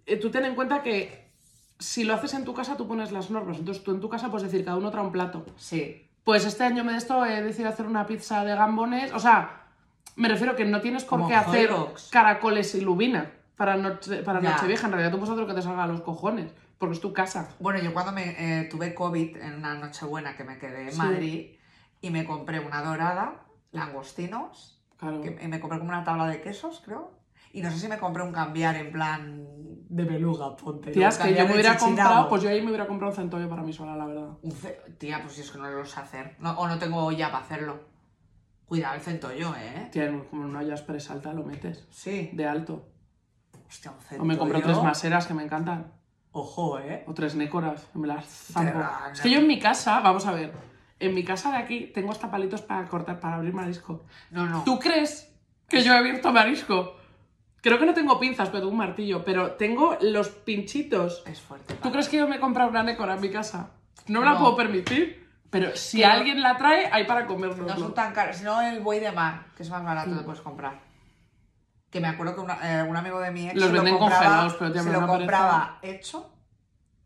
eh, tú ten en cuenta que si lo haces en tu casa, tú pones las normas. Entonces tú en tu casa puedes decir, cada uno trae un plato. Sí. Pues este año me de esto he decidido hacer una pizza de gambones. O sea, me refiero que no tienes por Como qué hacer caracoles y lubina para, noche, para Ya. Nochevieja. En realidad tú puedes hacer lo que te salga a los cojones, porque es tu casa. Bueno, yo cuando me eh, tuve COVID en una noche buena que me quedé en Sí. Madrid y me compré una dorada, langostinos, Claro. que me compré como una tabla de quesos, creo. Y no sé si me compré un cambiar en plan de beluga, ponte. Tías, que yo me hubiera comprado, pues yo ahí me hubiera comprado un centollo para mí sola, la verdad. Tía, pues si es que no lo sé hacer. No- o no tengo olla para hacerlo. Cuidado el centollo, ¿eh? Tía, en- como no hayas presalta, lo metes. Sí. De alto. Hostia, un centollo. O me compro tres maseras que me encantan. Ojo, ¿eh? O tres nécoras, me las zampo. Es que yo en mi casa, vamos a ver, en mi casa de aquí tengo hasta palitos para cortar, para abrir marisco. No, no. ¿Tú crees que yo he abierto marisco? Creo que no tengo pinzas, pero tengo un martillo. Pero tengo los pinchitos. Es fuerte. ¿Tú crees que yo me he comprado una nécora en mi casa? No me No. la puedo permitir. Pero si no- alguien la trae, hay para comerlo. No son tan caros. Si no, el buey de mar, que es más barato, te puedes comprar. Que me acuerdo que una- eh, un amigo de mi ex Los se lo venden compraba, congelados, pero, se lo compraba hecho,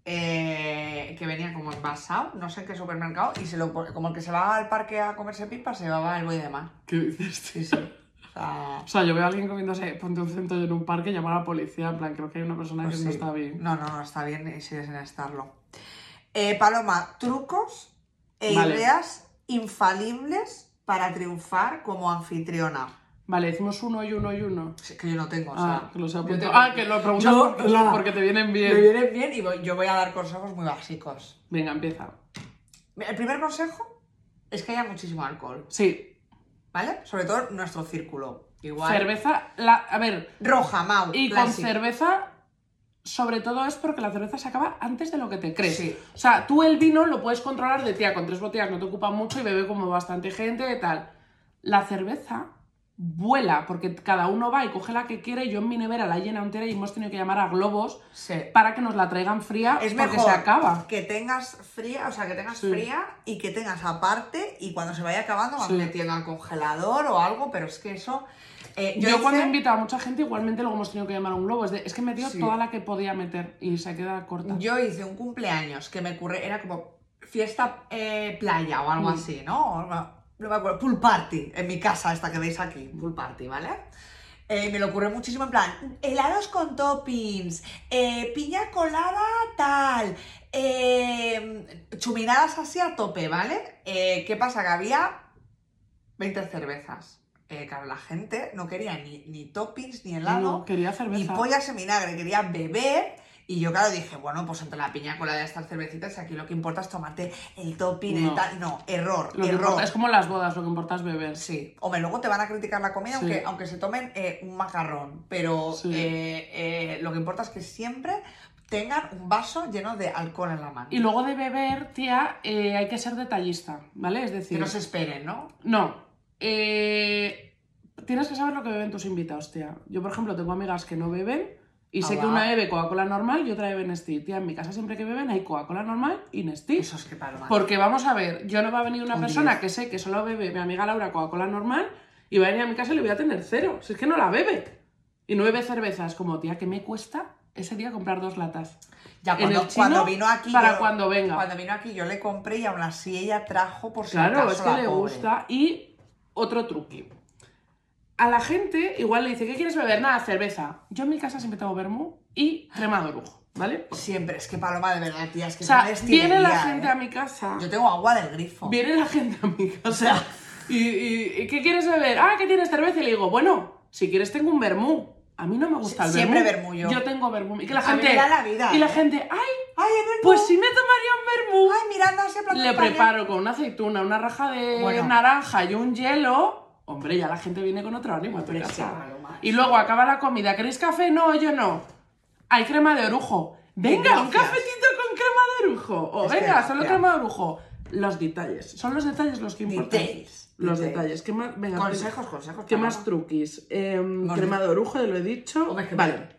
eh, que venía como envasado, no sé en qué supermercado, y se lo como el que se va al parque a comerse pipas, se llevaba el buey de mar. ¿Qué dices, Sí, sí. O sea, O sea, yo veo a alguien comiéndose, ponte un centollo en un parque y llamar a la policía. En plan, creo que hay una persona pues que no sí. está bien. No, no, no está bien y sigue sin estarlo. Eh, Paloma, trucos e Vale. ideas infalibles para triunfar como anfitriona. Vale, decimos uno y uno y uno. Sí, que yo no tengo, o Ah, sea, que los he yo apuntado. tengo- Ah, que lo preguntas Yo, porque, la- porque te vienen bien. Me vienen bien y voy- yo voy a dar consejos muy básicos. Venga, empieza. El primer consejo es que haya muchísimo alcohol, Sí, ¿vale? Sobre todo nuestro círculo. Igual. cerveza, la, a ver, Roja, Mau. y con cerveza, sobre todo es porque la cerveza se acaba antes de lo que te crees. Sí. O sea, tú el vino lo puedes controlar de tía, con tres botellas no te ocupa mucho y bebe como bastante gente y tal. La cerveza vuela, porque cada uno va y coge la que quiere. Yo en mi nevera la llena entera y hemos tenido que llamar a globos Sí. para que nos la traigan fría Es porque mejor se acaba. que tengas fría, o sea, que tengas Sí. fría y que tengas aparte y cuando se vaya acabando vas metiendo al congelador o algo, pero es que eso... eh, Yo, hice- cuando he invitado a mucha gente, igualmente luego hemos tenido que llamar a un globo. Es, de- es que he metido Sí. toda la que podía meter y se queda corta. Yo hice un cumpleaños que me ocurre, era como fiesta eh, playa o algo Mm. así, ¿no? No, me acuerdo, pool party, en mi casa esta que veis aquí, pool party, ¿vale? Eh, me lo ocurre muchísimo en plan, helados con toppings, eh, piña colada tal, eh, chuminadas así a tope, ¿vale? ¿Qué pasa? Que había 20 cervezas. Eh, claro, la gente no quería ni, ni toppings, ni helado, No, quería ni cerveza. pollas en vinagre, quería beber. Y yo, claro, dije, bueno, pues entre la piña colada y estas cervecitas, aquí lo que importa es tomarte el topping, el No. tal. No, error, Lo que error. importa- es como las bodas, lo que importa es beber. Sí, hombre, luego te van a criticar la comida Sí. aunque, aunque se tomen eh, un macarrón, pero Sí. eh, eh, lo que importa es que siempre tengan un vaso lleno de alcohol en la mano. Y luego de beber, tía, eh, hay que ser detallista, ¿vale? Es que decir, no se esperen, ¿no? no. Eh, tienes que saber lo que beben tus invitados, tía. Yo, por ejemplo, tengo amigas que no beben y Ah, sé que una bebe Coca-Cola normal y otra bebe Nestí. Tía, en mi casa siempre que beben hay Coca-Cola normal y Nestí. Eso es que paloma. Porque vamos a ver, yo no va a venir una Un persona diez. que sé que solo bebe mi amiga Laura Coca-Cola normal y va a venir a mi casa y le voy a tener cero. Si es que no la bebe. Y no bebe cervezas. Como, tía, ¿qué me cuesta ese día comprar dos latas? Ya en cuando, el chino, cuando vino aquí. para yo- cuando venga. Cuando vino aquí yo le compré y aún así ella trajo por si Claro, acaso es que le pobre. gusta. Y otro truqui. A la gente igual le dice, ¿qué quieres beber? Nada, cerveza. Yo en mi casa siempre tengo vermú y crema de orujo, ¿vale? Siempre, es que paloma de verdad, tía, es que O sea, es viene la gente ¿eh? a mi casa. Yo tengo agua del grifo. Viene la gente a mi casa. y, y- y ¿qué quieres beber? Ah, ¿qué tienes cerveza? Y le digo, bueno, si quieres tengo un vermú. A mí no me gusta el Siempre vermú. vermú yo. tengo vermú. Y que la A mí gente. me da la vida, Y la gente, ay, Ay, verdad. pues si me tomaría un vermú. Ay, plan Le preparo con una aceituna, una raja de Bueno. naranja y un hielo. Hombre, ya la gente viene con otro ánimo a tu casa. Y luego acaba la comida. ¿Queréis café? No, yo no. Hay crema de orujo. Venga, un cafetito con crema de orujo. O Es que venga, solo crema de orujo. Los detalles. Son los detalles los que importan. Los detalles. ¿Qué más? Venga, Consejos, consejos. ¿Qué más truquis? Em, crema de orujo, ya lo he dicho. Hombre, vale.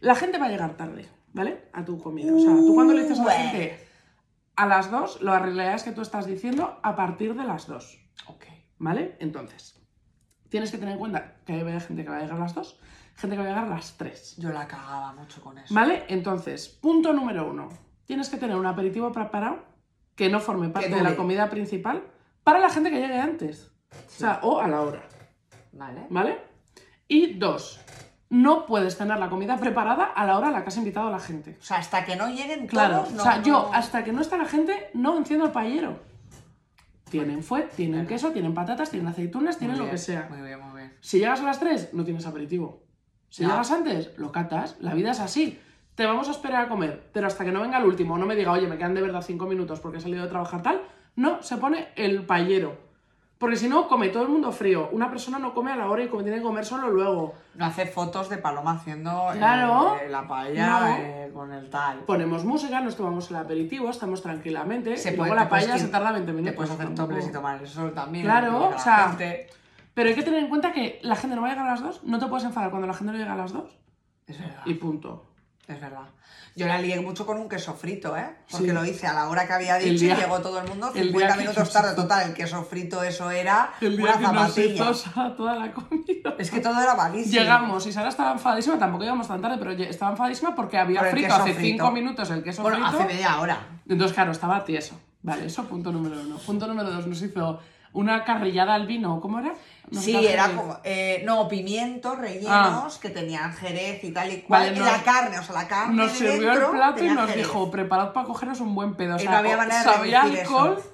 La gente va a llegar tarde, ¿vale? A tu comida. O sea, tú cuando le dices a la gente a las 2, la realidad es que tú estás diciendo a partir de las 2, Ok. ¿vale? Entonces, tienes que tener en cuenta que hay gente que va a llegar a las 2, gente que va a llegar a las 3, Yo la cagaba mucho con eso. ¿vale? Entonces, punto número uno, tienes que tener un aperitivo preparado que no forme parte de la comida principal para la gente que llegue antes, o sea, o a la hora. Vale. ¿Vale? Y dos, no puedes tener la comida preparada a la hora a la que has invitado a la gente. O sea, hasta que no lleguen Claro, todos, no, o sea, yo hasta que no está la gente no enciendo el paellero. Tienen fuet, tienen Claro. queso, tienen patatas, tienen aceitunas, Muy tienen lo que sea. Muy bien, muy bien. Si llegas a las 3, no tienes aperitivo. Si No. llegas antes, lo catas. La vida es así. Te vamos a esperar a comer, pero hasta que no venga el último, no me diga, oye, me quedan de verdad 5 minutos porque he salido de trabajar tal, no, se pone el paellero. Porque si no, come todo el mundo frío. Una persona no come a la hora y come, tiene que comer solo luego. No hace fotos de Paloma haciendo Claro. la paella No. eh, con el tal. Ponemos música, nos tomamos el aperitivo, estamos tranquilamente. Se y puede- luego la paella se tarda 20 minutos. Te puedes hacer toples y tomar el sol también. Claro, o sea, gente- Pero hay que tener en cuenta que la gente no va a llegar a las 2. No te puedes enfadar cuando la gente no llega a las 2. Es verdad. Y punto. Es verdad. Yo la lié mucho con un queso frito, ¿eh? Porque Sí. lo hice a la hora que había El dicho día- y llegó todo el mundo el 50 día que minutos tarde. Total, el queso frito eso era El día una que nos zapatilla. toda la comida. Es que todo era malísimo. Llegamos y Sara estaba enfadísima, tampoco íbamos tan tarde, pero estaba enfadísima porque había Por el frito hace frito. 5 minutos el queso Bueno, frito. hace media hora. Entonces, claro, estaba tieso. Vale, eso punto número uno. Punto número dos, nos hizo una carrillada al vino. ¿Cómo era? No Sí, era como. eh, no, pimientos rellenos Ah. que tenían jerez y tal y cual. Vale, y nos- la carne, o sea, la carne. Nos de sirvió el plato y nos jerez. dijo, preparad para cogeros un buen pedo. O Y no había manera de sabía reducir alcohol. eso.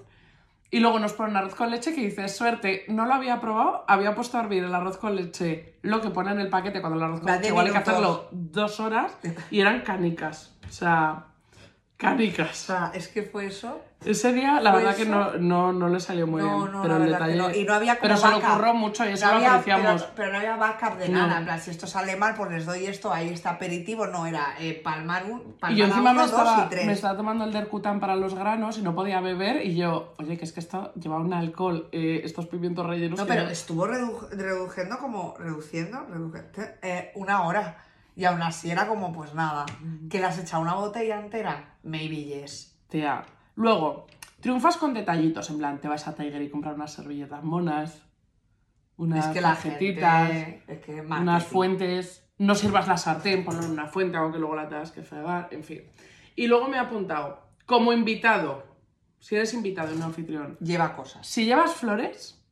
Y luego nos ponen arroz con leche que dices, suerte, no lo había probado, había puesto a hervir el arroz con leche, lo que pone en el paquete cuando el arroz con de leche igual hay que hacerlo dos horas y eran canicas. O sea, canicas. O sea, es que fue eso. Ese día, la ¿Fue verdad que no, no, no le salió muy No, bien. no, pero el detalle. no. Y no había como pero se lo ocurrió mucho y eso No lo había- apreciamos. Pero, pero no había backup de nada. En plan, si esto sale mal, pues les doy esto, ahí está aperitivo. No, era eh, palmar un. Palmar Y yo encima uno, me dos estaba, y tres. me estaba tomando el Dercutan para los granos y no podía beber. Y yo, oye, que es que esto lleva un alcohol, eh, estos pimientos rellenos. No, pero estuvo redu- reduciendo como. Reduciendo, reduciendo eh, una hora. Y aún así era como, pues nada. Que le has echado una botella entera. Maybe yes. Tía. Luego, triunfas con detallitos. En plan, te vas a Tiger y comprar unas servilletas monas, unas es que tarjetitas, gente. Es que unas fuentes. No sirvas la sartén, ponlo en una fuente, aunque luego la tengas que fregar, en fin. Y luego me he apuntado, como invitado, si eres invitado y no anfitrión, Lleva cosas. si llevas flores,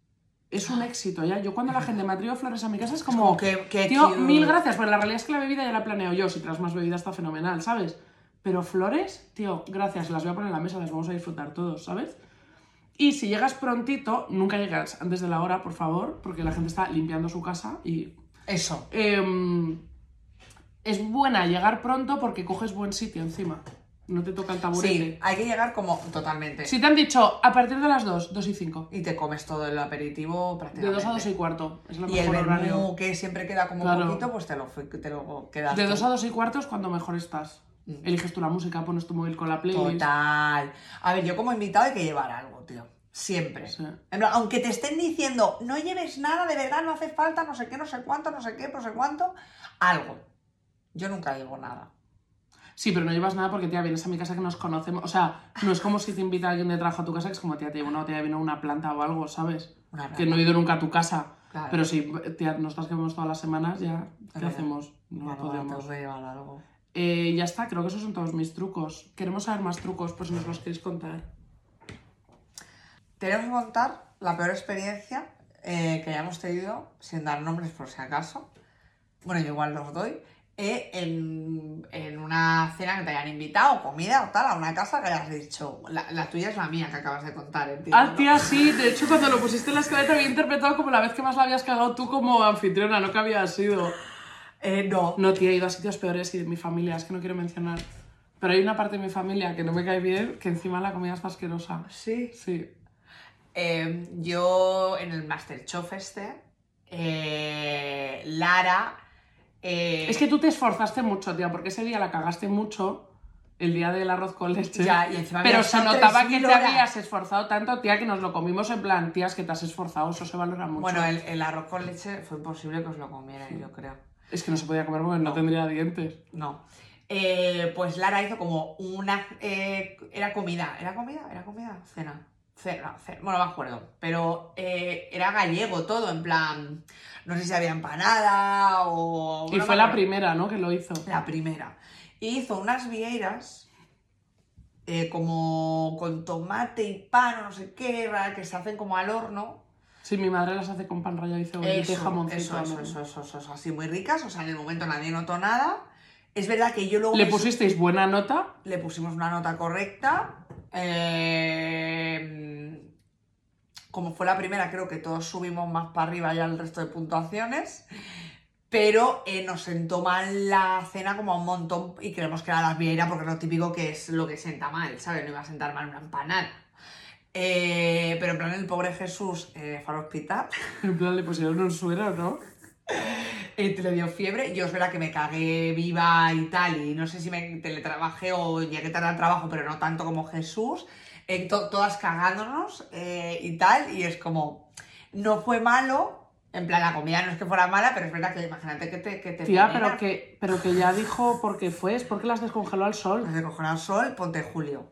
es un éxito ya. Yo cuando la gente me ha traído flores a mi casa es como, tío, cute. mil gracias, pero la realidad es que la bebida ya la planeo yo. Si traes más bebida está fenomenal, ¿sabes? Pero flores, tío, gracias, las voy a poner en la mesa, las vamos a disfrutar todos, ¿sabes? Y si llegas prontito, nunca llegas antes de la hora, por favor, porque la gente está limpiando su casa y... Eso. em, es buena llegar pronto porque coges buen sitio encima. No te toca el taburete. Sí, hay que llegar como totalmente. Si te han dicho a partir de las 2, 2 y 5. Y te comes todo el aperitivo De prácticamente. 2 a 2 y cuarto. Es el Y el mejor que siempre queda como Claro. poquito, pues te lo, te lo quedas. De tú. 2 a 2 y cuarto es cuando mejor estás. Mm. Eliges tú la música, pones tu móvil con la playlist. Total. A ver, yo como invitado hay que llevar algo, tío. Siempre. Sí. En plan, aunque te estén diciendo, no lleves nada, de verdad, no hace falta, no sé qué, no sé cuánto, no sé qué, no sé cuánto, algo. Yo nunca llevo nada. Sí, pero no llevas nada porque, tía, vienes a mi casa que nos conocemos. O sea, no es como si te invita alguien de trabajo a tu casa, que es como, tía, te llevo una botella de vino, una planta o algo, ¿sabes? Que no he ido nunca a tu casa. Claro. Pero sí, tía, nosotras que vemos todas las semanas, ya, ¿qué hacemos? No Bueno, podemos. llevar algo. Eh, ya está, creo que esos son todos mis trucos. Queremos saber más trucos, pues si nos los queréis contar. Tenemos que contar la peor experiencia eh, que hayamos tenido, sin dar nombres por si acaso. Bueno, yo igual los doy. Eh, en, en una cena que te hayan invitado, comida o tal, a una casa que hayas dicho. La, la tuya es la mía que acabas de contar, entiendo. Ah, tía, sí. De hecho, cuando lo pusiste en la escaleta había interpretado como la vez que más la habías cagado tú como anfitriona, no que había sido. Eh, no. No, tía, he ido a sitios peores y de mi familia, es que no quiero mencionar. Pero hay una parte de mi familia que no me cae bien, que encima la comida es asquerosa. Sí. Sí. Eh, yo en el Masterchef este, eh, Lara. Eh, Es que tú te esforzaste mucho, tía, porque ese día la cagaste mucho, el día del arroz con leche. Ya, y encima pero se notaba que 3.000 te horas. habías esforzado tanto, tía, que nos lo comimos en plan, tías, que te has esforzado, eso se valora mucho. Bueno, el, el arroz con leche fue imposible que os lo comierais, yo creo. Es que no se podía comer porque no, No. tendría dientes. No. Eh, pues Lara hizo como una. eh, era comida. ¿Era comida? ¿Era comida? Cena. Bueno, no me acuerdo. Pero eh, era gallego todo, en plan. No sé si había empanada o. Y fue la primera, ¿no? Que lo hizo. La primera. Y hizo unas vieiras. eh, como con tomate y pan o no sé qué, ra- que se hacen como al horno. Sí, mi madre las hace con pan rallado y cebollita y Eso, jamoncito. eso, eso, eso, eso, eso, eso, así muy ricas. O sea, en el momento nadie notó nada. Es verdad que yo luego. ¿Le pusisteis buena nota? le pusimos una nota correcta. Eh, como fue la primera, creo que todos subimos más para arriba ya el resto de puntuaciones. Pero eh, nos sentó mal la cena como a un montón y creemos que era la vieira porque es lo típico que es lo que sienta mal, ¿sabes? No iba a sentar mal una empanada. Eh, pero en plan el pobre Jesús eh, fue al hospital, En plan, le pusieron un suero, ¿no? eh, le dio fiebre, yo es verdad que me cagué viva y tal, y no sé si me teletrabajé o llegué tarde al trabajo, pero no tanto como Jesús, eh, to- todas cagándonos eh, y tal, y es como, no fue malo, en plan la comida no es que fuera mala, pero es verdad que imagínate que te... Que te Tía, pero que, pero que ya dijo por qué fue, es porque las descongeló al sol. Desde coger al sol, ponte julio.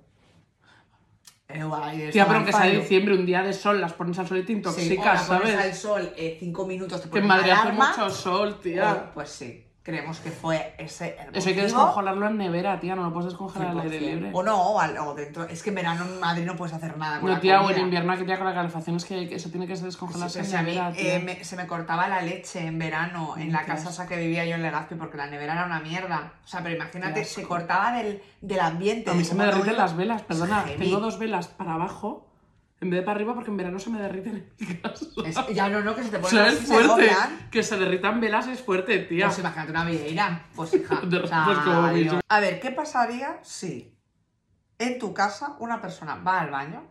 Eh, guay, Tía, pero que sea diciembre, un día de sol, las pones al sol y te Sí, o intoxicas, la pones ¿sabes? al sol eh, cinco minutos, te Que en Madrid hace mucho sol, tía. o- pues sí, creemos que fue ese el Eso hay que descongelarlo en nevera, tía, no lo puedes descongelar al aire 100%. libre. O no, o, al- o dentro. Es que en verano en Madrid no puedes hacer nada con No, la tía, o en comida. invierno aquí, tía, con la calefacción es que eso tiene que descongelarse Pero en si a mí, nevera, tía. eh, me- se me cortaba la leche en verano en la Qué casa esa que vivía yo en Legazpi porque la nevera era una mierda. O sea, pero imagínate, se cortaba del, del ambiente. A mí se me derriten las velas, perdona. Heavy. Tengo dos velas para abajo en vez de para arriba porque en verano se me derriten casa. Es- ya no, no, que se te O ponen sea, así, es se fuerte. doblan. Que se derritan velas es fuerte, tía. Pues imagínate una vieira. Pues hija. O sea, pues como yo- yo. A ver, ¿qué pasaría si en tu casa una persona va al baño,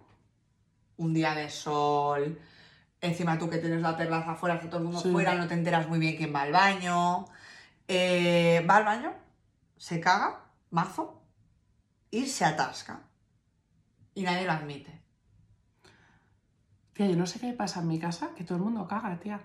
un día de sol, encima tú que tienes la terraza afuera, que todo el mundo Sí. fuera, no te enteras muy bien quién va al baño, eh, va al baño, se caga, mazo, y se atasca. Y nadie lo admite. Tía, yo no sé qué pasa en mi casa, que todo el mundo caga, tía.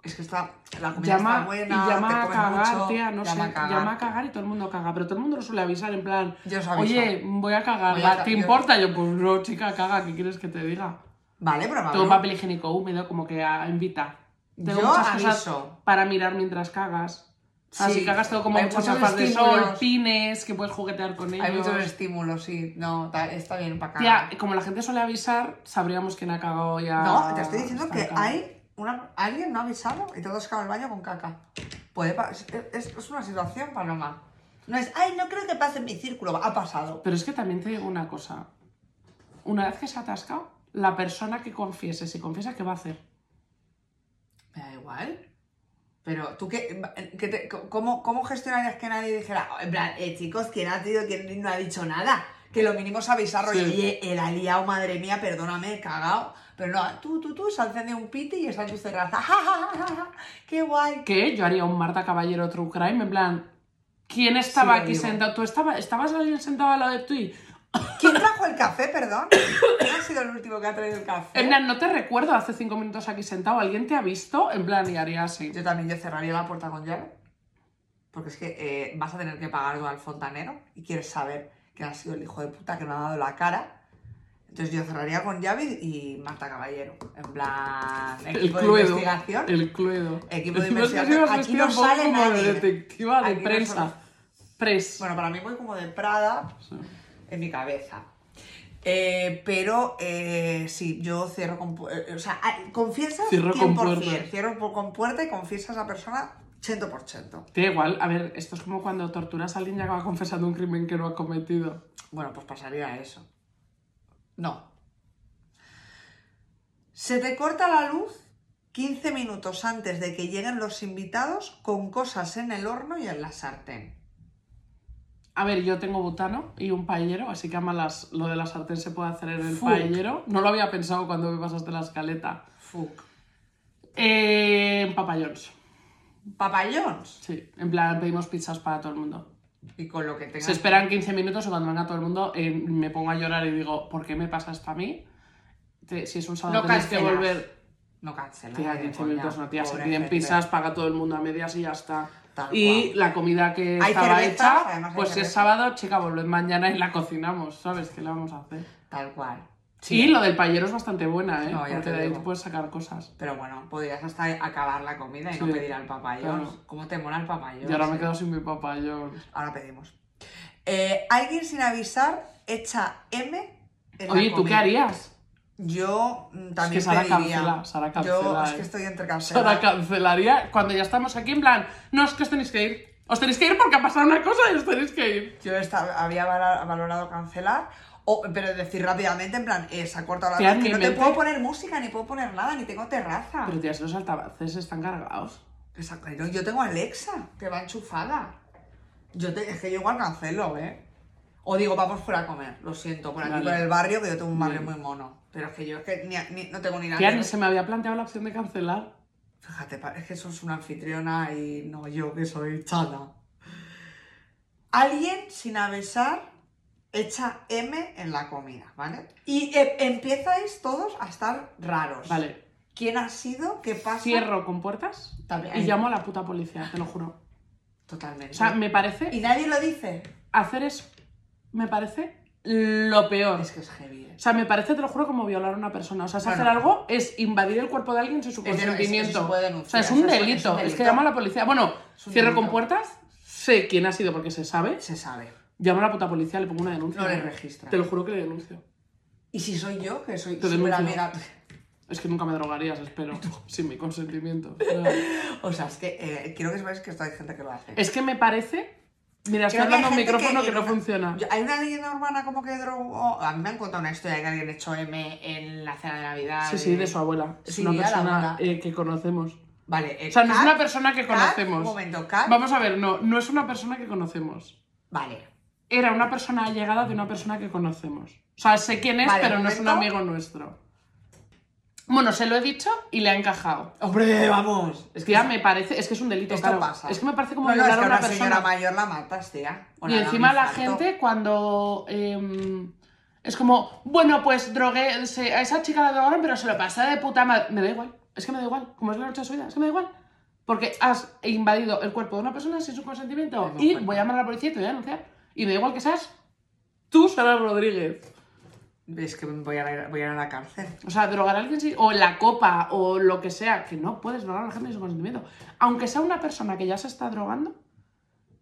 Es que está, la comida Llama está buena, y llama te a cagar, mucho, tía, no llama sé. a cagar. Llama a cagar y todo el mundo caga, pero todo el mundo lo suele avisar en plan, Yo oye, voy a cagar, Voy a ¿te yo- importa? Yo, pues no, chica, caga, ¿qué quieres que te diga? Vale, pero Tengo papel higiénico húmedo, como que a, invita. Tengo Yo muchas cosas aviso. para mirar mientras cagas. Así Sí, cagas tengo como muchas gafas de sol, pines, que puedes juguetear con ellos. Hay muchos estímulos, sí. No, está bien para Tía, cagar. como la gente suele avisar, sabríamos quién ha cagado ya. No, te estoy diciendo que estancado. hay una, alguien no ha avisado y todos cagan al baño con caca. Puede es, es- es una situación, Paloma. No es, ay, no creo que pase en mi círculo. Ha pasado. Pero es que también te digo una cosa. Una vez que se ha atascado, la persona que confiese, si confiesa, ¿qué va a hacer? Me da igual. Pero tú, qué, qué te- cómo, ¿cómo gestionarías que nadie dijera, "Oh, en plan, eh, chicos, ¿quién ha sido? ¿Quién no ha dicho nada? Que lo mínimo es avisar, rollo, Sí. oye, el ha liado, madre mía, perdóname, he cagado. Pero no, tú, tú, tú, se encende un piti y está en tu terraza. ¡Ja, ja, ja, ja, ja! ¡Qué guay! ¿Qué? Yo haría un Marta Caballero True Crime, en plan. ¿Quién estaba aquí sentado? ¿Tú estaba, estabas alguien sentado al lado de ti? ¿Quién trajo el café, perdón? ¿Quién ha sido el último que ha traído el café? Plan, no te recuerdo hace cinco minutos aquí sentado. ¿Alguien te ha visto? En plan, y haría así. Yo también yo cerraría la puerta con llave. Porque es que eh, vas a tener que pagar al fontanero y quieres saber quién ha sido el hijo de puta que me ha dado la cara. Entonces yo cerraría con llave y Marta Caballero. En plan, El equipo de cluedo. investigación. El cluedo. Equipo de investigación. Aquí no sale como nadie. de detectiva de Aquí no prensa. sale- Pres. Bueno, para mí voy como de Prada Sí. En mi cabeza. Eh, pero eh, sí, yo cierro con... pu- eh, o sea, ah, confiesas Cierro con 100%. puerta. Cierro por- con puerta y confiesas a esa persona 100%. Te da igual, a ver, esto es como cuando torturas a alguien y acaba confesando un crimen que no ha cometido. Bueno, pues pasaría eso. No. Se te corta la luz 15 minutos antes de que lleguen los invitados con cosas en el horno y en la sartén. A ver, yo tengo butano y un paellero, así que a malas lo de la sartén se puede hacer en el Fuck. paellero. No lo había pensado cuando me pasaste la escaleta. Fuck. Eh, papayons. Papayons. Sí, en plan, pedimos pizzas para todo el mundo. Y con lo que tengas. Se esperan 15 minutos y cuando venga todo el mundo eh, me pongo a llorar y digo, ¿por qué me pasa esto a mí? Te- si es un sábado No tenéis que volver. No cancelas. Tía, eh, 15 coña. minutos no, tía. Se piden gente. pizzas, paga todo el mundo a medias y ya está. Tal y cual. la comida que Hay estaba hecha, pues si es sábado, chica, volved mañana y la cocinamos, ¿sabes? ¿Qué le vamos a hacer? Tal cual. Sí, lo del paellero es bastante buena, ¿eh? No, ya Porque de ahí puedes sacar cosas. Pero bueno, podrías hasta acabar la comida y no pedir al papayón. claro. ¿Cómo te mola el papayón? Y ahora me Sí. quedo sin mi papayón. Ahora pedimos. Eh, alguien sin avisar echa M en la Oye, ¿tú qué comida. harías? Yo mm, también Sara pediría. cancela, Sara Yo cancela, es eh. que estoy entre cancelar. Sara cancelaría cuando ya estamos aquí en plan, no, es que os tenéis que ir. Os tenéis que ir porque ha pasado una cosa y os tenéis que ir. Yo esta- había valorado cancelar, o, pero decir rápidamente, en plan, eh, se ha cortado la Tía, que no te puedo poner música, ni puedo poner nada, ni tengo terraza. Pero tía, si los altavoces están cargados. Exacto, Yo tengo Alexa, que va enchufada. Yo te- es que yo igual cancelo, ¿eh? O digo, vamos fuera a comer, lo siento, por aquí Vale. por el barrio, que yo tengo un barrio Bien. muy mono. Pero es que yo es que ni, ni- no tengo ni nada. Tía, ni se me había planteado la opción de cancelar. Fíjate, es que sos una anfitriona y no yo que soy chana. Alguien sin avisar echa M en la comida, ¿vale? Y eh, empiezais todos a estar raros. Vale, ¿Quién ha sido? ¿Qué pasa? cierro con puertas También. y llamo a la puta policía, te lo juro. Totalmente. O sea, me parece, Y nadie lo dice. hacer eso, me parece lo peor. Es que es heavy. ¿eh? O sea, me parece, te lo juro, como violar a una persona. O sea, es No, hacer algo es invadir el cuerpo de alguien sin su consentimiento. o sea, es un eso es- un delito. Es, que delito. llamo a la policía. Bueno, cierro delito. con puertas, sé quién ha sido porque se sabe. Se sabe. Llamo a la puta policía, le pongo una denuncia. No le registra. Te lo juro que le denuncio. Y si soy yo, que soy súper amiga. Es que nunca me drogarías, espero. sin mi consentimiento. O sea, es que eh, quiero que sepáis que esto hay gente que lo hace. Es que me parece. Mira, estoy hablando un micrófono que, no una- funciona. Hay una leyenda urbana como que drogó. A mí me han contado una historia de que alguien echó M en la cena de Navidad. Sí, sí, de su abuela. Es Sí, una persona eh, que conocemos. Vale, eh, O sea, no es una persona que Kat, conocemos. Un momento, Kat. Vamos a ver, no, no es una persona que conocemos. Vale. era una persona allegada de una persona que conocemos. O sea, sé quién es, Vale, pero no es un amigo nuestro. Bueno, se lo he dicho y le ha encajado. Hombre, vamos. Es que ya me parece, es que es un delito, Esto claro. pasa. Es que me parece como No, no, es violar que a una una persona. señora mayor la matas, tía. Y encima la infarto. gente cuando em, es como, bueno, pues drogué, se- a esa chica la drogaron, pero se lo pasé de puta madre. Me da igual, es que me da igual, como es la noche de su vida, es que me da igual. Porque has invadido el cuerpo de una persona sin su consentimiento y cuenta. voy a llamar a la policía y te voy a denunciar. Y me da igual que seas tú, Sara Rodríguez. Es que voy a, ir, voy a ir a la cárcel. O sea, drogar a alguien sí, o la copa, o lo que sea, que no puedes drogar a la gente sin su consentimiento. Aunque sea una persona que ya se está drogando,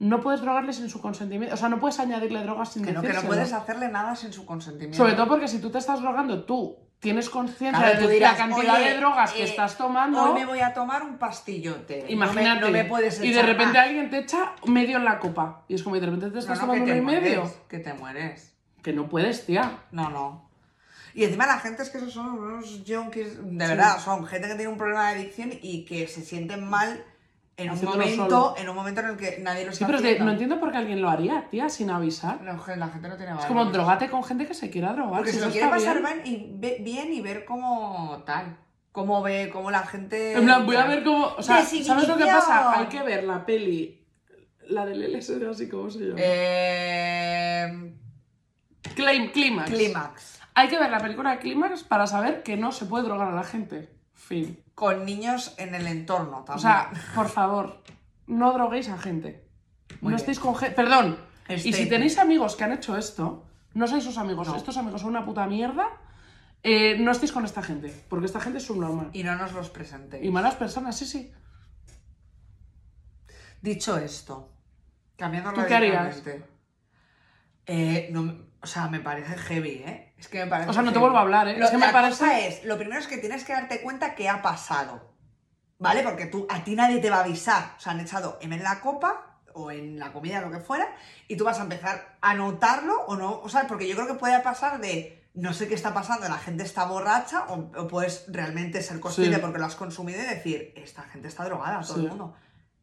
no puedes drogarle sin su consentimiento. O sea, no puedes añadirle drogas sin Que no, que no puedes hacerle nada sin su consentimiento. Sobre todo porque si tú te estás drogando, tú tienes conciencia Claro, de la cantidad "Oye, de drogas que eh, estás tomando. Hoy me voy a tomar un pastillote. Imagínate. No me, no me puedes y de repente más. alguien te echa medio en la copa. Y es como, y de repente te estás no, que tomando te uno y medio. mueres, Que te mueres. Que no puedes, tía. No, no. Y encima la gente es que esos son unos junkies, de verdad, son gente que tiene un problema de adicción y que se sienten mal en un momento, solo. en un momento en el que nadie lo Sí, está pero te- haciendo. no entiendo por qué alguien lo haría, tía, sin avisar. No, la gente no tiene Es valores. como drogate con gente que se quiera drogar. Porque si se lo quiere pasar bien. y, bien y ver cómo tal. Cómo ve, cómo la gente. En plan, voy a ver cómo. O sea, ¿sabes lo que pasa? Hay que ver la peli. La del LSD, así como se llama. Eh, Claim, Clímax. Clímax. Hay que ver la película de Clímax para saber que no se puede drogar a la gente. Fin. Con niños en el entorno también. O sea, por favor, no droguéis a gente. Muy no bien. estéis con gente. Perdón. Y si tenéis amigos que han hecho esto, no sois sus amigos. No. Estos amigos son una puta mierda. eh, no estéis con esta gente. Porque esta gente es subnormal. Y no nos los presentéis. Y malas personas, sí, sí. Dicho esto, cambiando ¿Tú qué harías? Eh, no, o sea, me parece heavy, ¿eh? Es que me parece O sea, no te heavy. vuelvo a hablar, ¿eh? Lo- Es que me la parece- cosa es, lo primero es que tienes que darte cuenta que ha pasado, ¿vale? Porque tú, a ti nadie te va a avisar. O sea, han echado M en la copa o en la comida, lo que fuera, y tú vas a empezar a notarlo o no, o sea, porque yo creo que puede pasar de no sé qué está pasando, la gente está borracha, o, o puedes realmente ser consciente Sí. porque lo has consumido y decir, esta gente está drogada, todo Sí. el mundo.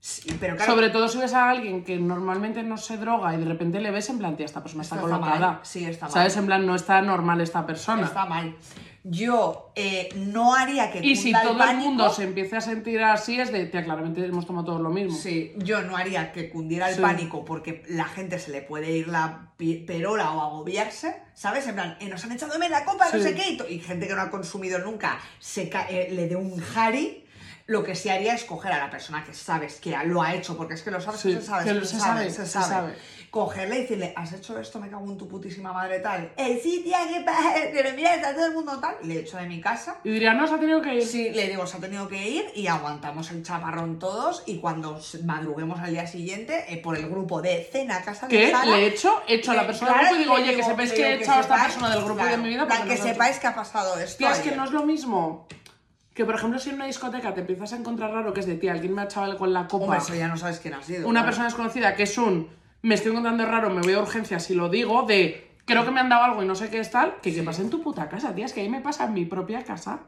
Sí, pero claro, Sobre todo si ves a alguien que normalmente no se droga y de repente le ves en plan, tía, esta persona está, está colocada. mal. Sí, está mal. ¿Sabes? En plan, no está normal esta persona. está mal. Yo eh, no haría que Y si todo el pánico. mundo se empiece a sentir así, es de, tía, claramente hemos tomado todos lo mismo. Sí, yo no haría que cundiera el Sí. pánico porque la gente se le puede ir la perola o agobiarse, ¿sabes? En plan, eh, nos han echado en la copa, no Sí. sé qué, y, gente que no ha consumido nunca se eh, le dé un jari. Lo que sí haría es coger a la persona que sabes que lo ha hecho, porque es que lo sabes Sí, que se sabe, que es lo- que se sabe, se sabe. Cogerle y decirle, has hecho esto, me cago en tu putísima madre tal. Eh, sí, tía, ¿qué pasa? Pero mira, está todo el mundo tal. Le echo de mi casa. Y diría, no, se ha tenido que ir. Sí, le digo, se ha tenido que ir y aguantamos el chaparrón todos y cuando madruguemos al día siguiente, eh, por el grupo de cena casa de ¿Qué? Sara... Le he hecho a la persona del grupo y digo, oye, que digo- sepáis que he echado a esta persona del grupo claro, de mi vida. porque que no lo he hecho". sepáis que ha pasado esto Tía, es que no es lo mismo. Que, por ejemplo, si en una discoteca te empiezas a encontrar raro que es de, tía, alguien me ha echado algo en la copa. Hombre, eso ya no sabes quién ha sido. una claro. persona desconocida que es un me estoy encontrando raro, me voy a urgencias y lo digo, de creo que me han dado algo y no sé qué es tal, que, que pasa en tu puta casa, tía, es que ahí me pasa en mi propia casa.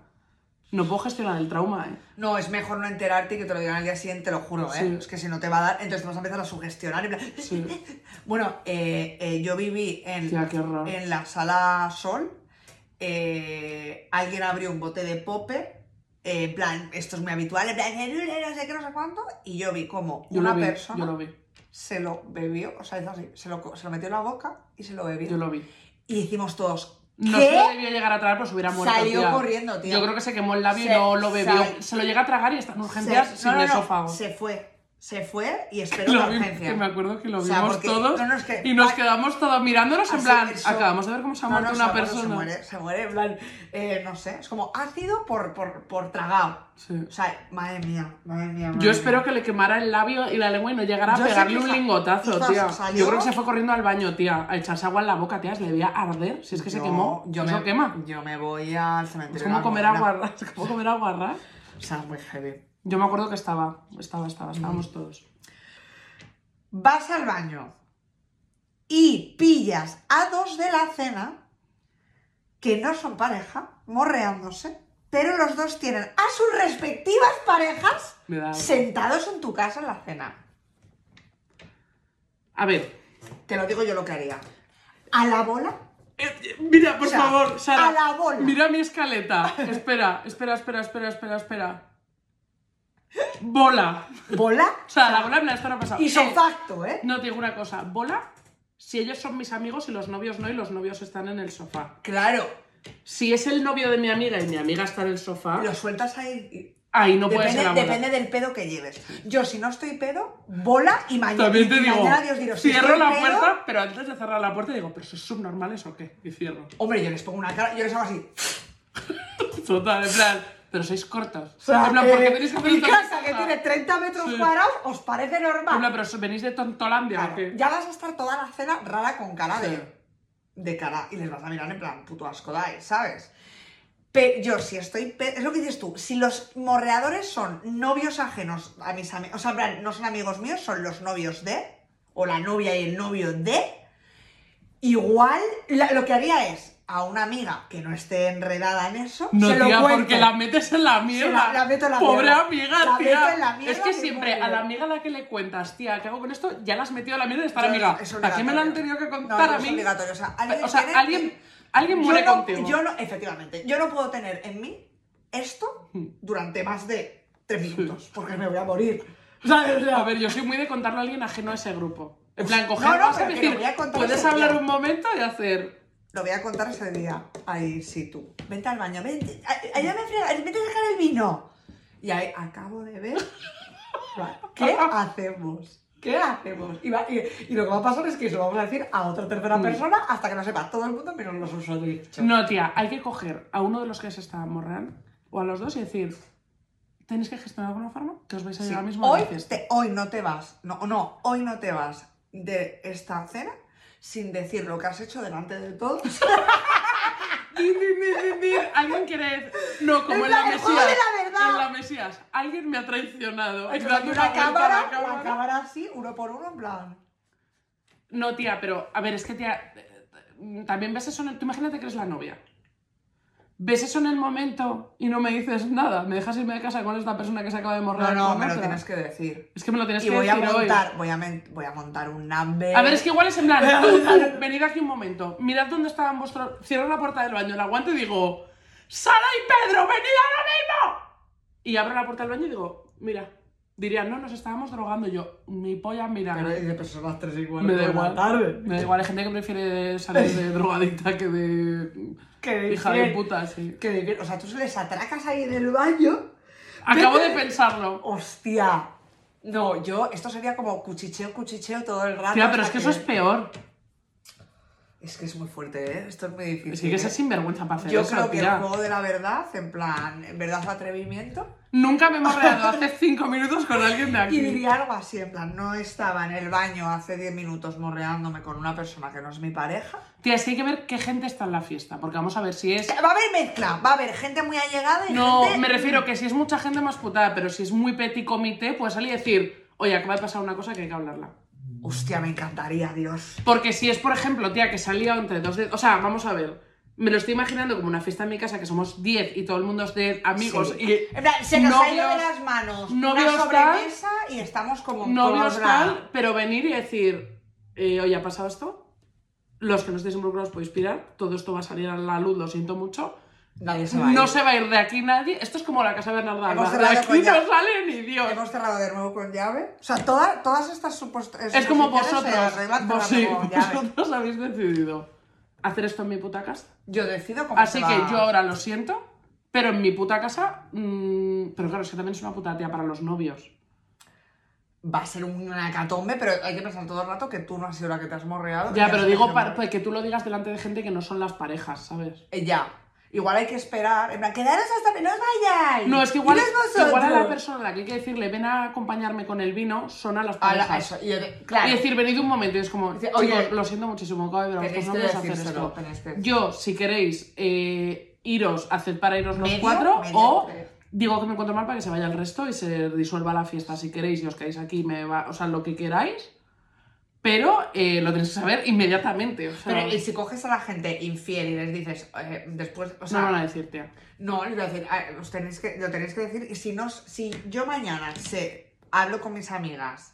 No puedo gestionar el trauma, ¿eh? No, es mejor no enterarte y que te lo digan al día siguiente, te lo juro, ¿eh? Sí. Es que si no te va a dar, entonces te vas a empezar a sugestionar. plan- Sí. Bueno, eh, eh, yo viví en, Tía, en la sala Sol. eh, alguien abrió un bote de popper. Eh, en plan, esto es muy habitual, en plan, no sé qué, no sé cuánto. Y yo vi como Yo una vi, persona yo lo vi, se lo bebió, o sea, hizo así, se lo, se lo metió en la boca y se lo bebió. yo lo vi. Y hicimos todos, No ¿qué? se lo debió llegar a tragar, pues hubiera muerto, Salió tía. corriendo, tía. Yo creo que se quemó el labio y Se- no lo bebió. sal- Se lo llega a tragar y está en Se- urgencias no, sin no, no, esófago. se fue, se fue y esperó la urgencia. que me acuerdo que lo O sea, vimos porque- todos no, no, es que- y nos quedamos todos mirándonos en plan, eso- acabamos de ver cómo se ha muerto no, una persona. Se muere, se muere, en plan, eh, no sé, es como ácido por, por, por tragado. Sí. O sea, madre mía, madre mía. madre Yo espero mía. que le quemara el labio y la lengua y no llegara a Yo pegarle un lingotazo, tía. salió- Yo creo que se fue corriendo al baño, tía, a echarse agua en la boca, tía. Se le debía arder. Si es que se quemó. Yo me, quema. Yo me voy al cementerio. Es como comer agua. Es como comer agua. O sea, muy heavy. Yo me acuerdo que estaba, estaba, estaba, Mm. estábamos todos. Vas al baño y pillas a dos de la cena que no son pareja, morreándose, pero los dos tienen a sus respectivas parejas sentados en tu casa en la cena. A ver, Te lo digo yo lo que haría. A la bola, Eh, Mira, por O sea, favor, Sara. a la bola. Mira mi escaleta. Espera, espera, espera, espera, espera, espera. Bola. bola O sea, la bola me la están pasado. y Eh, sofacto, ¿eh? No, te digo una cosa. Bola, si ellos son mis amigos y los novios no, y los novios están en el sofá. Claro. Si es el novio de mi amiga y mi amiga está en el sofá, Lo sueltas ahí. y- ahí no puede depende, ser la bola. depende del pedo que lleves. Yo, si no estoy pedo, bola y mañana. También te y digo, mañana Dios dirá, si cierro estoy la pedo- puerta, pero antes de cerrar la puerta digo, ¿pero sois subnormales o qué? Y cierro. Hombre, yo les pongo una cara, yo les hago así. Total, en plan, pero sois cortos. O sea, en plan, ¿por qué eh, tenéis que hacer mi casa que tiene 30 metros Sí. cuadrados, ¿os parece normal? En plan, pero venís de Tontolandia Claro, ya vas a estar toda la cena rara con cara de, Sí. de cara y les vas a mirar en plan, puto asco dais, ¿sabes? Pero yo, si estoy. Es lo que dices tú, si los morreadores son novios ajenos a mis amigos, o sea, en plan, no son amigos míos, son los novios de, o la novia y el novio de, igual la- lo que haría es a una amiga que no esté enredada en eso, No, se lo tía, cuento. porque la metes en la mierda. la- la meto en la Pobre mierda. amiga, La tía. meto en la mierda es que siempre a la amiga a la que le cuentas, tía, ¿qué hago con esto? Ya la has metido a la mierda la Yo- amiga. es ¿Para qué me lo han tenido que No, contar no a es mí? obligatorio, o sea, alguien O sea, tiene alguien, muere yo no, contigo. Yo no, efectivamente, yo no puedo tener en mí esto Hmm. durante más de tres minutos, porque me voy a morir. ¿Sabes? O sea, A ver, yo soy muy de contarlo a alguien ajeno a ese grupo. En plan, No, coger no, WhatsApp pero decir, puedes hablar día". un momento y hacer... Lo voy a contar ese día. Ahí sí, tú. Vente al baño, vente. Allá me frega, vete a dejar el vino. Y ahí acabo de ver. ¿Qué hacemos? ¿Qué hacemos? Y, va- y- y lo que va a pasar es que eso lo vamos a decir a otra tercera Mm. persona hasta que lo sepa todo el mundo menos los usuarios. No, tía, hay que coger a uno de los que se está morreando o a los dos y decir, ¿tenéis que gestionar de alguna forma? Que os vais a Sí. llegar mismo a Hoy, te- hoy no te vas, no, no, hoy no te vas de esta cena sin decir lo que has hecho delante de todos. Alguien quiere... No, como En la plan, el juego Mesías. la verdad. En la Mesías. Alguien me ha traicionado. Dando una cámara, la cámara. así, uno por uno, en plan. No, tía, pero... A ver, es que, tía... eh, También ves eso. Tú imagínate que eres la novia. ¿Ves eso en el momento y no me dices nada? ¿Me dejas irme de casa con esta persona que se acaba de morrer? No, no, me lo tienes que decir. Es que me lo tienes Y que voy a decir hoy. montar, voy a, voy a montar un number. A ver, es que igual es en plan, a montar- venid aquí un momento, mirad dónde estaban vuestros... Cierro la puerta del baño, la aguanto y digo, ¡Sara y Pedro, venid ahora mismo! Y abro la puerta del baño y digo, mira, dirían, no, nos estábamos drogando. Yo, mi polla, mira, Pero de personas tres igual. me da igual. tarde. Me da igual, hay gente que prefiere salir de drogadicta que de Que hija de puta, sí. Que de. O sea, tú se les atracas ahí en el baño. Acabo de pensarlo. Hostia. No, yo, esto sería como cuchicheo, cuchicheo todo el rato. Tía, pero es que eso es peor. Es que es muy fuerte, ¿eh? Esto es muy difícil. Es que ¿eh? ser sinvergüenza para hacer Yo eso, creo que tía. el juego de la verdad, en plan, verdad o atrevimiento. Nunca me he morreado hace cinco minutos con alguien de aquí. Y diría algo así, en plan, no estaba en el baño hace 10 minutos morreándome con una persona que no es mi pareja. Tía, es que hay que ver qué gente está en la fiesta, porque vamos a ver si es... Va a haber mezcla, va a haber gente muy allegada y No, gente... me refiero que si es mucha gente más putada, pero si es muy petit comité, puedes salir y decir, oye, acaba de pasar una cosa que hay que hablarla. Hostia, me encantaría, Dios. Porque si es, por ejemplo, tía, que salía entre dos de... O sea, vamos a ver, me lo estoy imaginando como una fiesta en mi casa que somos 10 y todo el mundo es de amigos Sí. y... En plan, se nos ha ido de novios- las manos novios una sobremesa y estamos como novios tal, pero venir y decir, eh, oye, ¿ha pasado esto? Los que no estéis involucrados podéis pirar, todo esto va a salir a la luz, lo siento mucho. Nadie se va a ir. No se va a ir de aquí nadie. Esto es como la casa Bernarda Hemos Alba. De aquí no sale ni Dios. Hemos cerrado de nuevo con llave. O sea, toda- todas estas supuestas. Es como vosotros. Vos, sí, con llave. vosotros habéis decidido hacer esto en mi puta casa. Yo decido cómo Así se que yo ahora lo siento, pero en mi puta casa. mm, pero claro, es que también es una puta tía para los novios. Va a ser una hecatombe, pero hay que pensar todo el rato que tú no has sido la que te has morreado. Ya, pero digo para, morrear. que tú lo digas delante de gente que no son las parejas, ¿sabes? Eh, ya. Igual hay que esperar. En plan, quedaros hasta que no os vayáis. No, es que igual, vosotros. igual a la persona a la que hay que decirle ven a acompañarme con el vino son a las A la- parejas. eso, y yo de- claro. Y decir, venid un momento, y es como, Dice, chicos, oye, lo siento muchísimo, a vuestros que novios hacer esto. decírselo. Yo, si queréis eh, iros, haced para iros los Medio, cuatro, medio, o tres. digo que me encuentro mal para que se vaya el resto y se disuelva la fiesta. Si queréis y os quedáis aquí, me va, o sea, lo que queráis, pero eh, lo tenéis que saber inmediatamente. O sea, Pero y si coges a la gente infiel y les dices eh, después, o sea, no van a decir, tía. No, les voy a decir, ah, os tenéis que, lo tenéis que decir. Y si, no, si yo mañana sé, hablo con mis amigas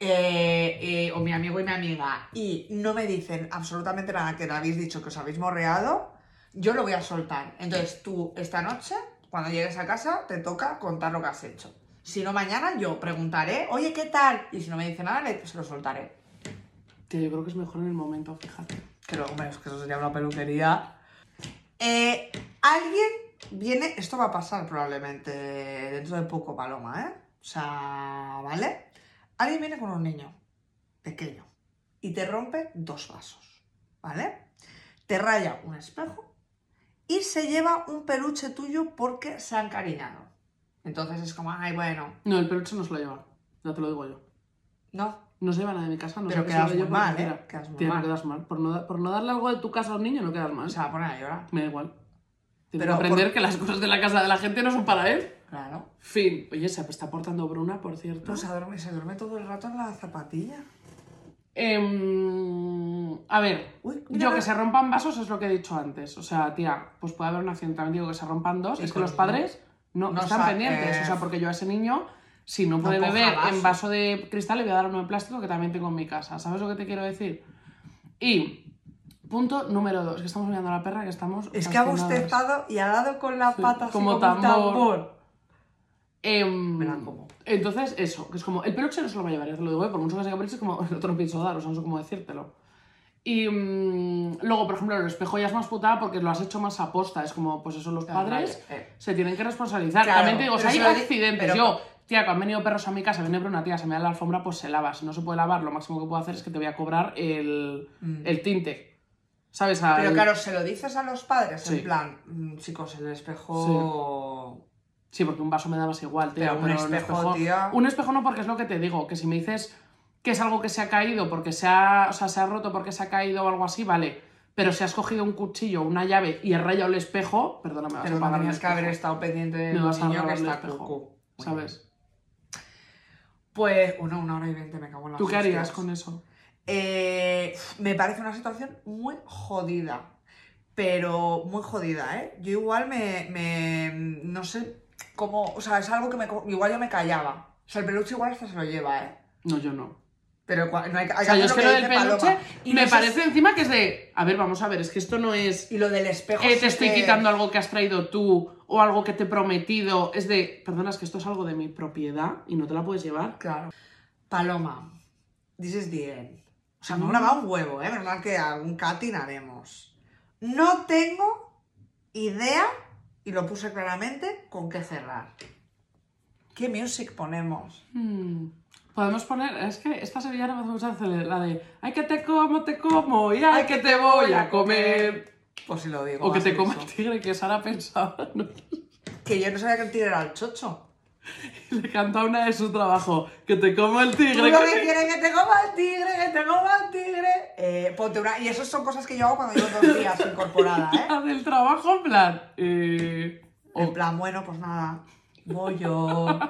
eh, eh, o mi amigo y mi amiga, y no me dicen absolutamente nada que le habéis dicho que os habéis morreado, yo lo voy a soltar. Entonces tú, esta noche, cuando llegues a casa, te toca contar lo que has hecho. Si no, mañana yo preguntaré, oye, ¿qué tal? Y si no me dice nada, se lo soltaré. Tío, yo creo que es mejor en el momento, fíjate. Que luego, hombre, es que eso sería una peluquería. Eh, alguien viene, esto va a pasar probablemente dentro de poco, Paloma, ¿eh? O sea, ¿vale? Alguien viene con un niño pequeño y te rompe dos vasos, ¿vale? Te raya un espejo y se lleva un peluche tuyo porque se ha encariñado. Entonces es como, ay, bueno, No, el peluche no se lo lleva. Ya te lo digo yo. no, No se lleva nada de mi casa, no Pero sé quedas muy mal, ¿eh? Quedas muy Tío, no mal. quedas mal. Por no, da- por no darle algo de tu casa a un niño, no quedas mal. se va a poner a llorar. Me da igual. Tienes Pero que aprender por- que las cosas de la casa de la gente no son para él. Claro. Fin. Oye, se está portando Bruna, por cierto. Pero se duerme, se duerme todo el rato en la zapatilla. Em, a ver, Uy, mira, yo mira. que se rompan vasos es lo que he dicho antes. O sea, tía, pues puede haber un accidente. También digo que se rompan dos. Y es que con los padres no, No están sa- pendientes. eh, O sea, porque yo a ese niño, si no puede coja beber vaso. en vaso de cristal, le voy a dar uno de plástico que también tengo en mi casa. ¿Sabes lo que te quiero decir? Y punto número dos, que estamos mirando a la perra, que estamos. Es que ha bostezado y ha dado con la Sí, pata así como como, un tambor. tambor. Em, Me la como. Entonces, eso, que es como, el peluche no se lo va a llevar, ya te lo digo, ¿eh? por mucho que sea es como, no te lo pienso dar, o sea, no sé cómo decírtelo. Y mm, luego, por ejemplo, el espejo ya es más putada porque lo has hecho más aposta, es como, pues eso, los Claro, padres vale, eh. se tienen que responsabilizar. Claro, También te digo, o sea, hay accidentes, pero- yo, tía, que han venido perros a mi casa, viene una tía, se me da la alfombra, pues se lava, si no se puede lavar, lo máximo que puedo hacer es que te voy a cobrar el, Mm. el tinte, ¿sabes? Al- Pero claro, se lo dices a los padres, Sí. en plan, "Mm, chicos, el espejo. Sí, porque un vaso me dabas igual, tío. Pero un espejo, tía. Un espejo no, porque es lo que te digo, que si me dices que es algo que se ha caído porque se ha, o sea, se ha roto porque se ha caído o algo así, vale. Pero si has cogido un cuchillo, una llave y has rayado el espejo, perdona, me vas Pero a pagar tenías que haber espejo. estado pendiente del niño que está espejo, cucu. ¿Sabes? Pues, una, una hora y veinte, me cago en la ¿Tú qué harías con eso? Eh, me parece una situación muy jodida. Pero muy jodida, ¿eh? Yo igual me, me- No sé cómo. O sea, es algo que me. Igual yo me callaba. O sea, el peluche igual hasta se lo lleva, ¿eh? No, yo no. Pero cua- no hay, hay O sea, yo es que lo del peluche Y me parece encima que es de, a ver, vamos a ver, es que esto no es... Y lo del espejo. eh, sí te estoy que- quitando algo que has traído tú o algo que te he prometido. Es de, perdona, es que esto es algo de mi propiedad y no te la puedes llevar. Claro. Paloma, this is the end. O sea, me ha grabado un huevo, ¿eh? Verdad que algún catting haremos. No tengo idea, y lo puse claramente, con qué cerrar. ¿Qué music ponemos? Hmm, Podemos poner, es que esta sevillana me hace mucha gracia, la de ay que te como, te como y ay que te voy a comer. Pues si lo digo. O que te coma el tigre, que Sara pensaba, ¿no? Que yo no sabía que el tigre era el chocho. Le canta una de su trabajo, que te como el Tú tigre. lo que quieres que te coma el tigre, que te coma el tigre. Eh, ponte una... Y eso son cosas que yo hago cuando llevo dos días incorporada, ¿eh? La del trabajo, en plan. eh, En plan, bueno, pues nada, voy yo.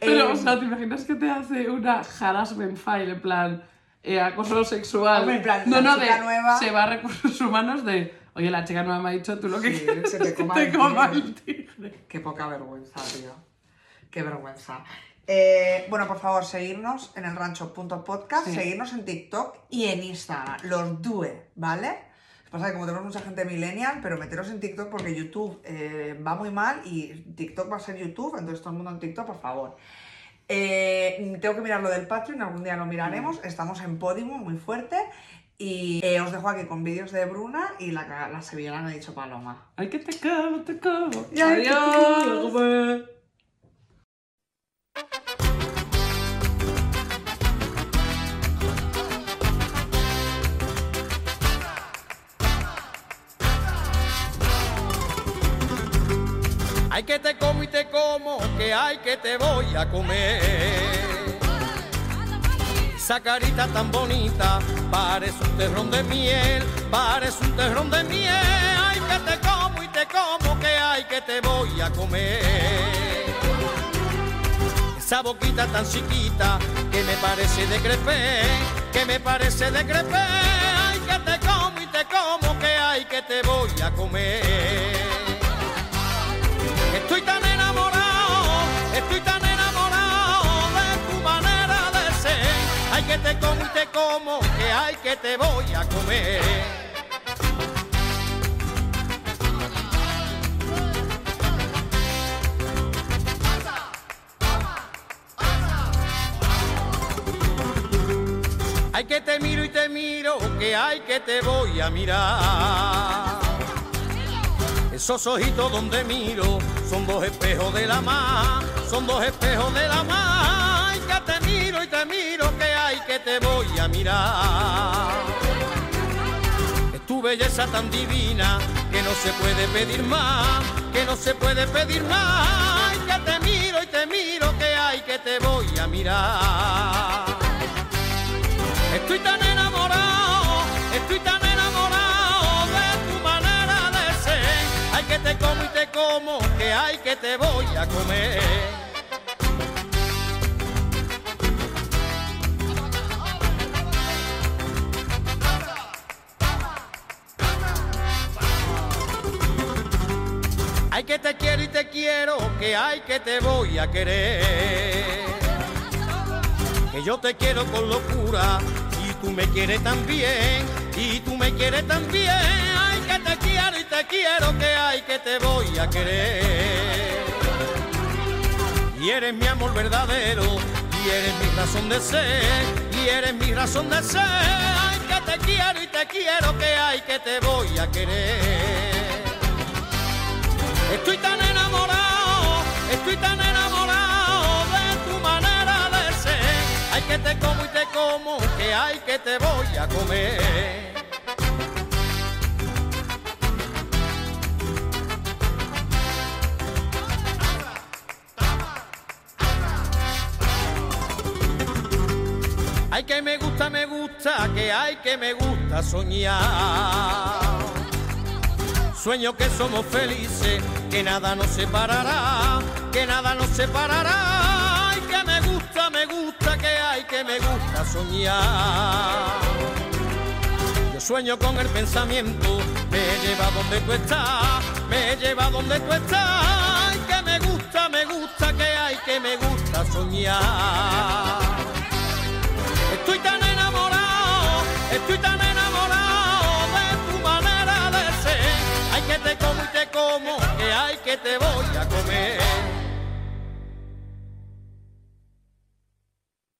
Pero, Eh, o sea, ¿te imaginas que te hace una harassment file, en plan, eh, acoso sexual? Hombre, en plan, no, no, de, nueva- se va a recursos humanos de, oye, la chica nueva me ha dicho, tú lo que Sí, quieres se te coma te el coma tigre. el tigre. Qué poca vergüenza, tío. Qué vergüenza. Eh, bueno, por favor, seguirnos en el rancho.podcast, Sí. seguirnos en TikTok y en Instagram. Los due, ¿vale? Pasa que como tenemos mucha gente millennial, pero meteros en TikTok porque YouTube eh, va muy mal y TikTok va a ser YouTube, entonces todo el mundo en TikTok, por favor. Eh, tengo que mirar lo del Patreon, algún día lo miraremos. Estamos en Podimo, muy fuerte. Y eh, os dejo aquí con vídeos de Bruna y la, la sevillana ha dicho Paloma. Ay, que te como, te como. Y te Adiós. como. Te como que hay que te voy a comer. Esa carita tan bonita, parece un terrón de miel, parece un terrón de miel. Ay que te como y te como, que hay que te voy a comer. Esa boquita tan chiquita, que me parece de crepé, que me parece de crepé. Ay que te como y te como, que hay que te voy a comer. Estoy tan hay que te voy a comer. Hay que te miro y te miro, que hay que te voy a mirar. Esos ojitos donde miro son dos espejos de la mar, son dos espejos de la mar. Ay, que te miro y te miro, que te voy a mirar. Tu belleza tan divina que no se puede pedir más, que no se puede pedir más. Ay, que te miro y te miro, que hay que te voy a mirar. Estoy tan enamorado, estoy tan enamorado de tu manera de ser. Hay que te como y te como, que hay que te voy a comer. Hay que te quiero y te quiero, que hay que te voy a querer. Que yo te quiero con locura y tú me quieres también, y tú me quieres también. Ay, que te quiero y te quiero, que hay que te voy a querer. Y eres mi amor verdadero, y eres mi razón de ser, y eres mi razón de ser. Ay, que te quiero y te quiero, que hay que te voy a querer. Estoy tan enamorado, estoy tan enamorado de tu manera de ser. Hay que te como y te como, que hay que te voy a comer. Ay que me gusta, me gusta, que hay que me gusta soñar. Sueño que somos felices, que nada nos separará, que nada nos separará. Ay, que me gusta, me gusta, que hay, que me gusta soñar. Yo sueño con el pensamiento, me lleva donde tú estás, me lleva donde tú estás. Ay, que me gusta, me gusta, que hay, que me gusta soñar. Estoy tan enamorado, estoy tan enamorado te como y te como, que hay que te voy a comer.